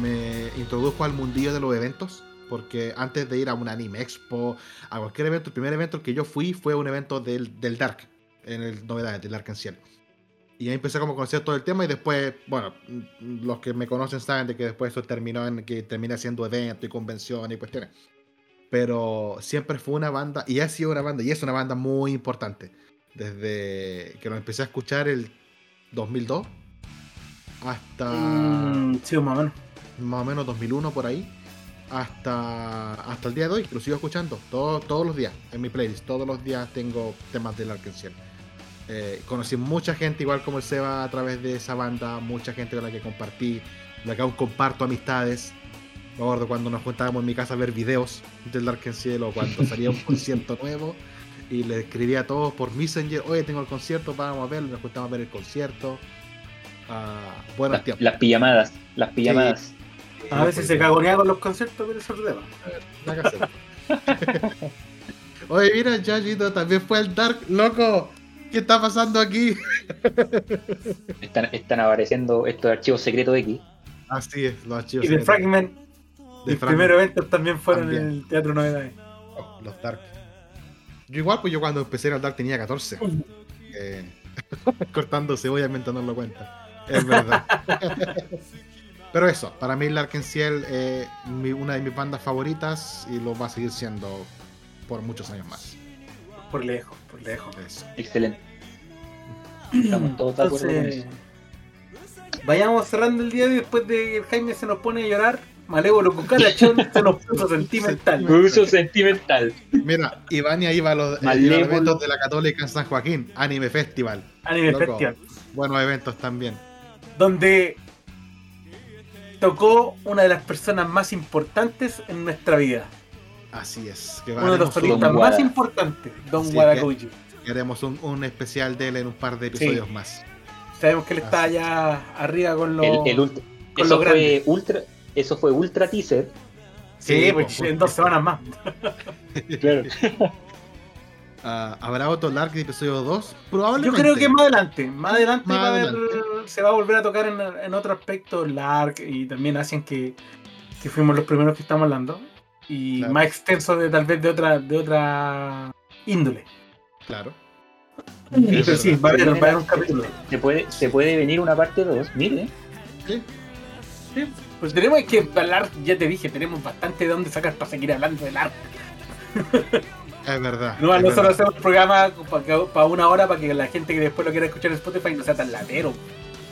me introdujo al mundillo de los eventos. Porque antes de ir a un anime expo, a cualquier evento, el primer evento que yo fui fue un evento del, del Dark, en el Novedades, del Dark en Ciel. Y ahí empecé como a conocer todo el tema y después, bueno, mm, los que me conocen saben de que después eso terminó en que terminé haciendo eventos y convenciones y cuestiones. Pero siempre fue una banda, y ha sido una banda, y es una banda muy importante. Desde que lo empecé a escuchar el 2002 hasta Mm, sí, más o menos. más o menos 2001 por ahí hasta hasta el día de hoy que lo sigo escuchando todo- todos los días en mi playlist todos los días tengo temas del Arkansas eh, conocí mucha gente igual como el Seba a través de esa banda mucha gente con la que compartí la que aún comparto amistades me acuerdo cuando nos juntábamos en mi casa a ver videos del Dark Cielo o cuando *laughs* salía un concierto nuevo y le escribía a todos por Messenger oye tengo el concierto vamos a verlo nos juntamos a ver el concierto Ah, buenos Las, tiempos las pijamadas. Las pijamadas. A veces se cagonea con los conciertos, pero eso es tema. Nada que hacer. *laughs* Oye, mira, Yayito también fue al Dark. ¡Loco! ¿Qué está pasando aquí? *laughs* Están, están apareciendo estos archivos secretos X. Así es, los archivos. Y de secretos. Fragment, De el Fragment. primer evento también fueron También. en el Teatro Novedades. Oh, los Dark. Yo igual, pues yo cuando empecé al Dark tenía 14. Eh, *laughs* cortando cebolla mientras no lo cuenta. Es verdad. *laughs* Pero eso, para mí Larkin Ciel es mi- una de mis bandas favoritas y lo va a seguir siendo por muchos años más. Por lejos, por lejos. Eso. Excelente. *clears throat* Estamos todos de acuerdo con eso. vayamos cerrando el día y después de que el Jaime se nos pone a llorar, Malévolo Cucarachón *laughs* se nos puso sentimental. Uso sentimental. Mira, Ivania iba a los, eh, los eventos de la Católica en San Joaquín, Anime Festival. Anime Loco. Festival, Buenos eventos también. donde tocó una de las personas más importantes en nuestra vida. Así es. Que Uno de los solistas un, más importantes, Don Guadacuchi. que haremos un, un especial de él en un par de episodios más. Sabemos que él está allá arriba con los. El, el ultra, con eso, lo fue ultra, eso fue ultra teaser. Sí, Sí, pues, po, en dos semanas más. *laughs* Claro. Ah, ¿Habrá otro Lark de episodio 2? Yo Probablemente. creo que más adelante, más adelante, Más va a haber- adelante. se va a volver a tocar en, en otro aspecto Lark y también hacen que, que fuimos los primeros que estamos hablando y Claro. más extenso de tal vez de otra de otra índole. Claro. Pero sí, verdad. va a haber, va a haber un capítulo. Se puede, se puede venir una parte 2, mire. Sí. Sí, pues tenemos que hablar, ya te dije, tenemos bastante de dónde sacar para seguir hablando del arte. Es verdad. No, es nosotros verdad. hacemos programa para una hora para que la gente que después lo quiera escuchar en Spotify no sea tan latero.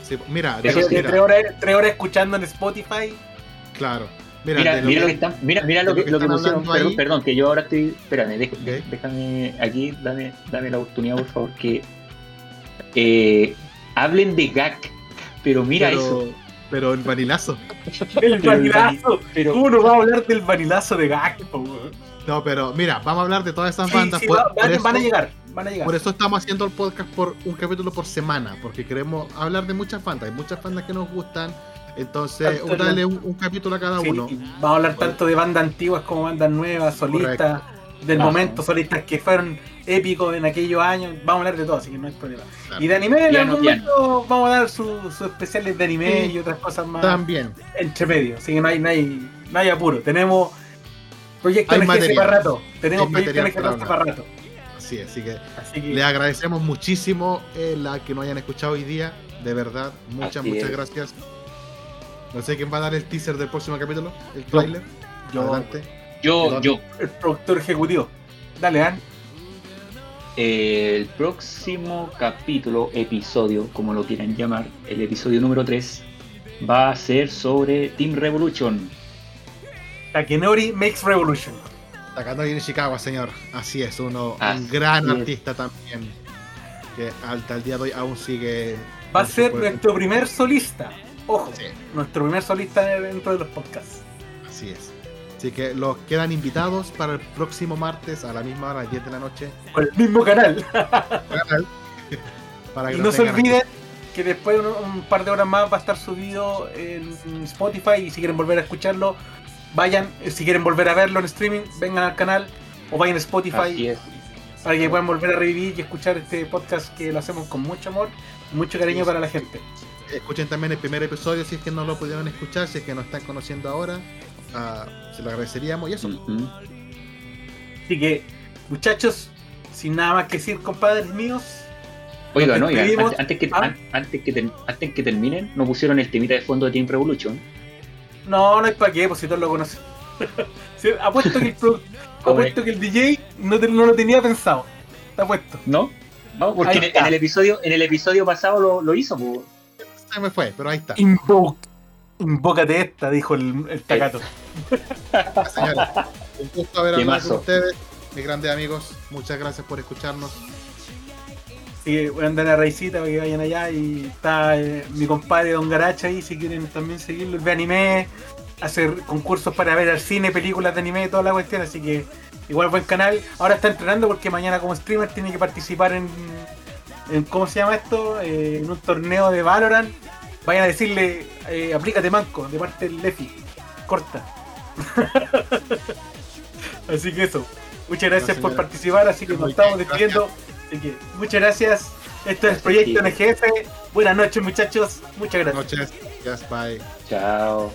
Sí, mira, de- De sí. mira, tres, horas, tres horas escuchando en Spotify. claro. Mira, Mira, lo mira lo que- que están, mira, mira lo que, que lo que pusieron. Perdón, perdón, que yo ahora estoy. Espérame, deja- Ok. déjame aquí, dame, dame la oportunidad, por favor, que eh, hablen de GAC. Pero mira pero, eso. Pero el vanilazo. *laughs* El vanilazo. Pero ¿Cómo no va a hablar del vanilazo de Gak? po? No, pero mira, vamos a hablar de todas esas Sí, bandas. sí, por, va- por van, eso, van a llegar, van a llegar. por eso estamos haciendo el podcast por un capítulo por semana, porque queremos hablar de muchas bandas. Hay muchas bandas que nos gustan. Entonces, la- un, un capítulo a cada Sí, uno. Vamos a hablar tanto de bandas antiguas como bandas nuevas, solistas, del momento, solistas que fueron épicos en aquellos años. Vamos a hablar de todo, así que no hay problema. Claro. Y de anime, en algún piano. momento vamos a dar sus especiales de anime Sí. y otras cosas más También. entre medio. Así que no hay, no hay, no hay apuro. Tenemos Proyecto Hay MGS material. para rato. Tenemos Hay Proyecto material para para rato. Así es, así que Así que les agradecemos muchísimo eh, la que nos hayan escuchado hoy día. De verdad, muchas, Así muchas es. gracias. No sé quién va a dar el teaser del próximo capítulo, el trailer. yo, Adelante. yo, yo, el productor ejecutivo. Dale, Dan. eh, el próximo capítulo, episodio, como lo quieran llamar, el episodio número 3, va a ser sobre Team Revolution. Takenori makes revolution. Takanori Nishikawa, señor. Así es, uno, Así un gran es. artista también. Que hasta el día de hoy aún sigue. Va a ser nuestro primer solista. Ojo, Sí, nuestro primer solista dentro de los podcasts. así es. Así que los quedan invitados para el próximo martes a la misma hora, a las 10 de la noche. Con el mismo canal. *laughs* para que Y no se olviden que después un, un par de horas más va a estar subido en Spotify y si quieren volver a escucharlo, vayan, eh, si quieren volver a verlo en streaming, vengan al canal o vayan a Así Spotify es. para que puedan volver a revivir y escuchar este podcast que lo hacemos con mucho amor y mucho cariño para la gente. Escuchen también el primer episodio si es que no lo pudieron escuchar, si es que nos están conociendo ahora. ah, se lo agradeceríamos y eso. Así que, muchachos, sin nada más que decir, compadres míos, Oiga, no, oiga, antes, antes que, Ah. an- antes, que ter- antes que terminen, no pusieron el temita de fondo de Team Revolution. no, no hay para qué, pues si todos lo conocen. *laughs* Sí, apuesto que el, produ- apuesto que el DJ no, te- no lo tenía pensado. Está puesto. ¿No? No, porque en el, en el episodio, en el episodio pasado lo, lo hizo, po. Se me fue, pero ahí está. Invo invócate esta, dijo el, el tacato. Señores, un gusto haber hablado con ustedes, mis grandes amigos. Muchas gracias por escucharnos. Sí, voy a andar a raicita para que vayan allá y está eh, mi compadre Don Garacha ahí si quieren también seguirlo. Ve anime, hacer concursos para ver al cine, películas de anime, toda la cuestión, así que igual buen canal. Ahora está entrenando porque mañana como streamer tiene que participar en, en ¿cómo se llama esto? Eh, en un torneo de Valorant. Vayan a decirle, eh, aplícate manco, de parte del Lefi. Corta. *laughs* así que eso. Muchas gracias No, por participar, así que nos estamos despidiendo. Así que muchas gracias. Esto es el proyecto NGF. Buenas noches muchachos. Muchas gracias. Noches. Yes, bye. Chao.